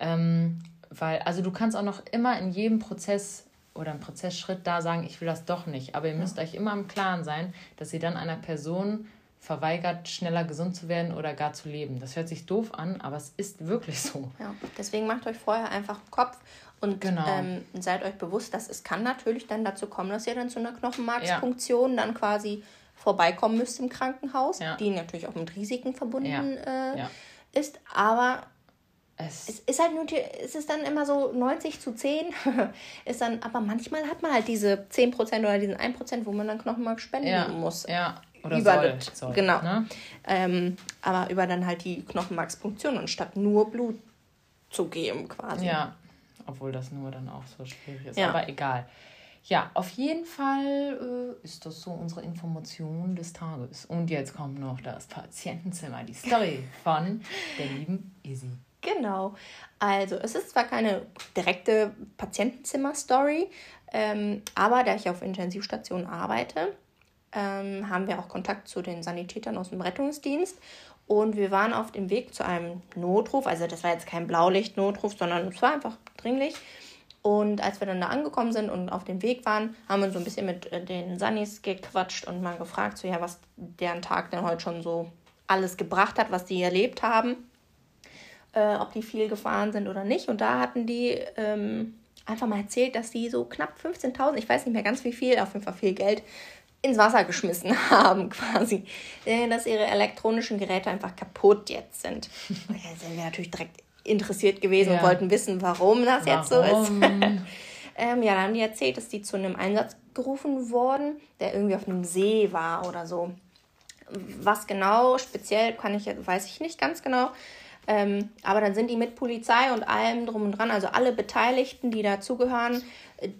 Ähm, weil, also du kannst auch noch immer in jedem Prozess oder im Prozessschritt da sagen, ich will das doch nicht. Aber ihr müsst ja. euch immer im Klaren sein, dass ihr dann einer Person verweigert, schneller gesund zu werden oder gar zu leben. Das hört sich doof an, aber es ist wirklich so. Ja, deswegen macht euch vorher einfach Kopf und genau. ähm, seid euch bewusst, dass es kann natürlich dann dazu kommen, dass ihr dann zu einer Knochenmarkspunktion ja. dann quasi vorbeikommen müsst im Krankenhaus, ja. die natürlich auch mit Risiken verbunden äh, ist. Aber es, es, ist halt nur, es ist dann immer so 90 zu 10. ist dann, aber manchmal hat man halt diese 10% oder diesen 1%, wo man dann Knochenmark spenden ja, muss. Ja, oder über soll, das, soll, Genau. Ne? Ähm, aber über dann halt die Knochenmarkspunktion anstatt nur Blut zu geben quasi. Ja, obwohl das nur dann auch so schwierig ist. Ja. Aber egal. Ja, auf jeden Fall äh, ist das so unsere Information des Tages. Und jetzt kommt noch das Patientenzimmer, die Story von der lieben Izzy. Genau. Also, es ist zwar keine direkte Patientenzimmer-Story, ähm, aber da ich auf Intensivstationen arbeite, ähm, haben wir auch Kontakt zu den Sanitätern aus dem Rettungsdienst. Und wir waren auf dem Weg zu einem Notruf. Also, das war jetzt kein Blaulicht-Notruf, sondern es war einfach dringlich. Und als wir dann da angekommen sind und auf dem Weg waren, haben wir so ein bisschen mit äh, den Sannis gequatscht und mal gefragt, so ja, was deren Tag denn heute schon so alles gebracht hat, was die erlebt haben äh, ob die viel gefahren sind oder nicht. Und da hatten die ähm, einfach mal erzählt, dass die so knapp 15.000, ich weiß nicht mehr ganz wie viel, auf jeden Fall viel Geld, ins Wasser geschmissen haben quasi. Äh, dass ihre elektronischen Geräte einfach kaputt jetzt sind. da sind wir natürlich direkt interessiert gewesen ja. und wollten wissen, warum das warum? jetzt so ist. ähm, ja, dann haben die erzählt, dass die zu einem Einsatz gerufen wurden, der irgendwie auf einem See war oder so. Was genau, speziell kann ich, weiß ich nicht ganz genau. Ähm, aber dann sind die mit Polizei und allem drum und dran, also alle Beteiligten, die dazugehören, äh,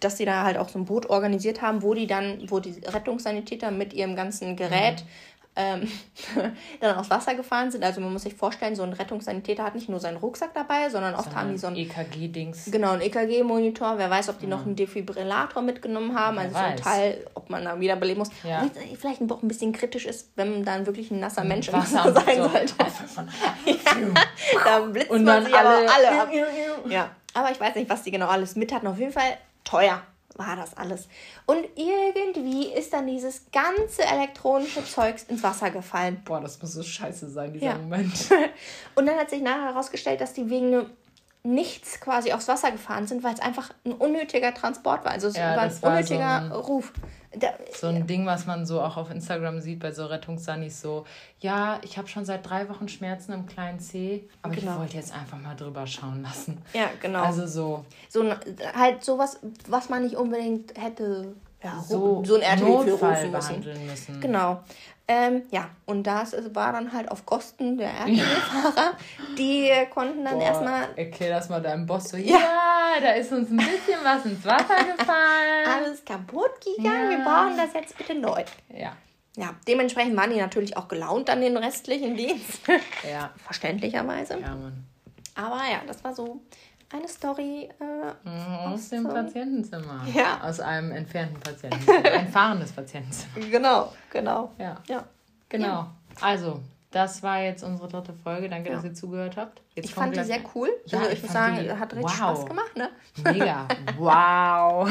dass sie da halt auch so ein Boot organisiert haben, wo die dann, wo die Rettungssanitäter mit ihrem ganzen Gerät mhm ähm, dann aufs Wasser gefahren sind. Also man muss sich vorstellen, so ein Rettungssanitäter hat nicht nur seinen Rucksack dabei, sondern oft haben die so ein EKG-Dings. Genau, ein EKG-Monitor. Wer weiß, ob die ja. noch einen Defibrillator mitgenommen haben. Wer also weiß. so ein Teil, ob man da wiederbeleben muss. Ja. vielleicht auch ein bisschen kritisch ist, wenn dann wirklich ein nasser Mensch im Wasser sein so sollte. ja, da blitzt Und man sie alle, aber alle ab. Ja, aber ich weiß nicht, was die genau alles mit hatten. Auf jeden Fall teuer war das alles. Und irgendwie ist dann dieses ganze elektronische Zeugs ins Wasser gefallen. Boah, das muss so scheiße sein, dieser ja. Moment. Und dann hat sich nachher herausgestellt, dass die wegen nichts quasi aufs Wasser gefahren sind, weil es einfach ein unnötiger Transport war. Also es ja, war ein unnötiger so ein, Ruf. Da, so ein ja. Ding, was man so auch auf Instagram sieht bei so Rettungssannis, so, ja, ich habe schon seit drei Wochen Schmerzen im kleinen C, aber genau. ich wollte jetzt einfach mal drüber schauen lassen. Ja, genau. Also so. So halt sowas, was man nicht unbedingt hätte ja, so, so ein RTW rufen müssen. müssen. Genau. Ähm, ja, und das war dann halt auf Kosten der RTW-Fahrer. Die konnten dann Boah, erstmal. Erklär das mal deinem Boss so: ja. ja, da ist uns ein bisschen was ins Wasser gefallen. Alles kaputt gegangen. Ja. Wir brauchen das jetzt bitte neu. Ja. Ja, dementsprechend waren die natürlich auch gelaunt an den restlichen Dienst. Ja. Verständlicherweise. Ja, Mann. Aber ja, das war so eine Story äh, mhm, aus, dem so Patientenzimmer. Ja. Aus einem entfernten Patientenzimmer. Ein fahrendes Patientenzimmer. Genau, genau. Ja. ja. Genau. Ja. Also, das war jetzt unsere dritte Folge. Danke, ja. dass ihr zugehört habt. Jetzt ich fand die sehr cool. Ja, also ich, ich muss sagen, die, hat richtig wow. Spaß gemacht, ne? Mega. Wow.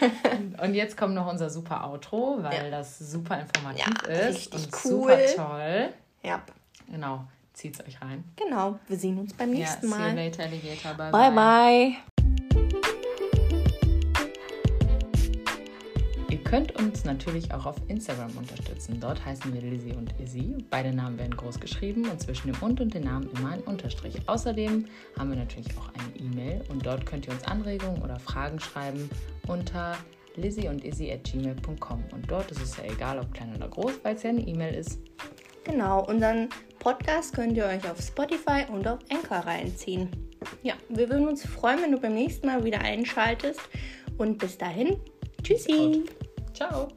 und jetzt kommt noch unser super Outro, weil das super informativ ist und cool. super toll. Ja. Genau zieht es euch rein. Genau, wir sehen uns beim nächsten ja, Mal. See you later, Alligator. Bye, bye. bye. bye. Ihr könnt uns natürlich auch auf Instagram unterstützen. Dort heißen wir Lizzie und Izzy. Beide Namen werden groß geschrieben und zwischen dem und und dem Namen immer ein Unterstrich. Außerdem haben wir natürlich auch eine E-Mail und dort könnt ihr uns Anregungen oder Fragen schreiben unter lizzie und izzy at gmail.com. Und dort ist es ja egal, ob klein oder groß, weil es ja eine E-Mail ist. Genau, unseren Podcast könnt ihr euch auf Spotify und auf Anchor reinziehen. Ja, wir würden uns freuen, wenn du beim nächsten Mal wieder einschaltest. Und bis dahin, tschüssi. Ciao.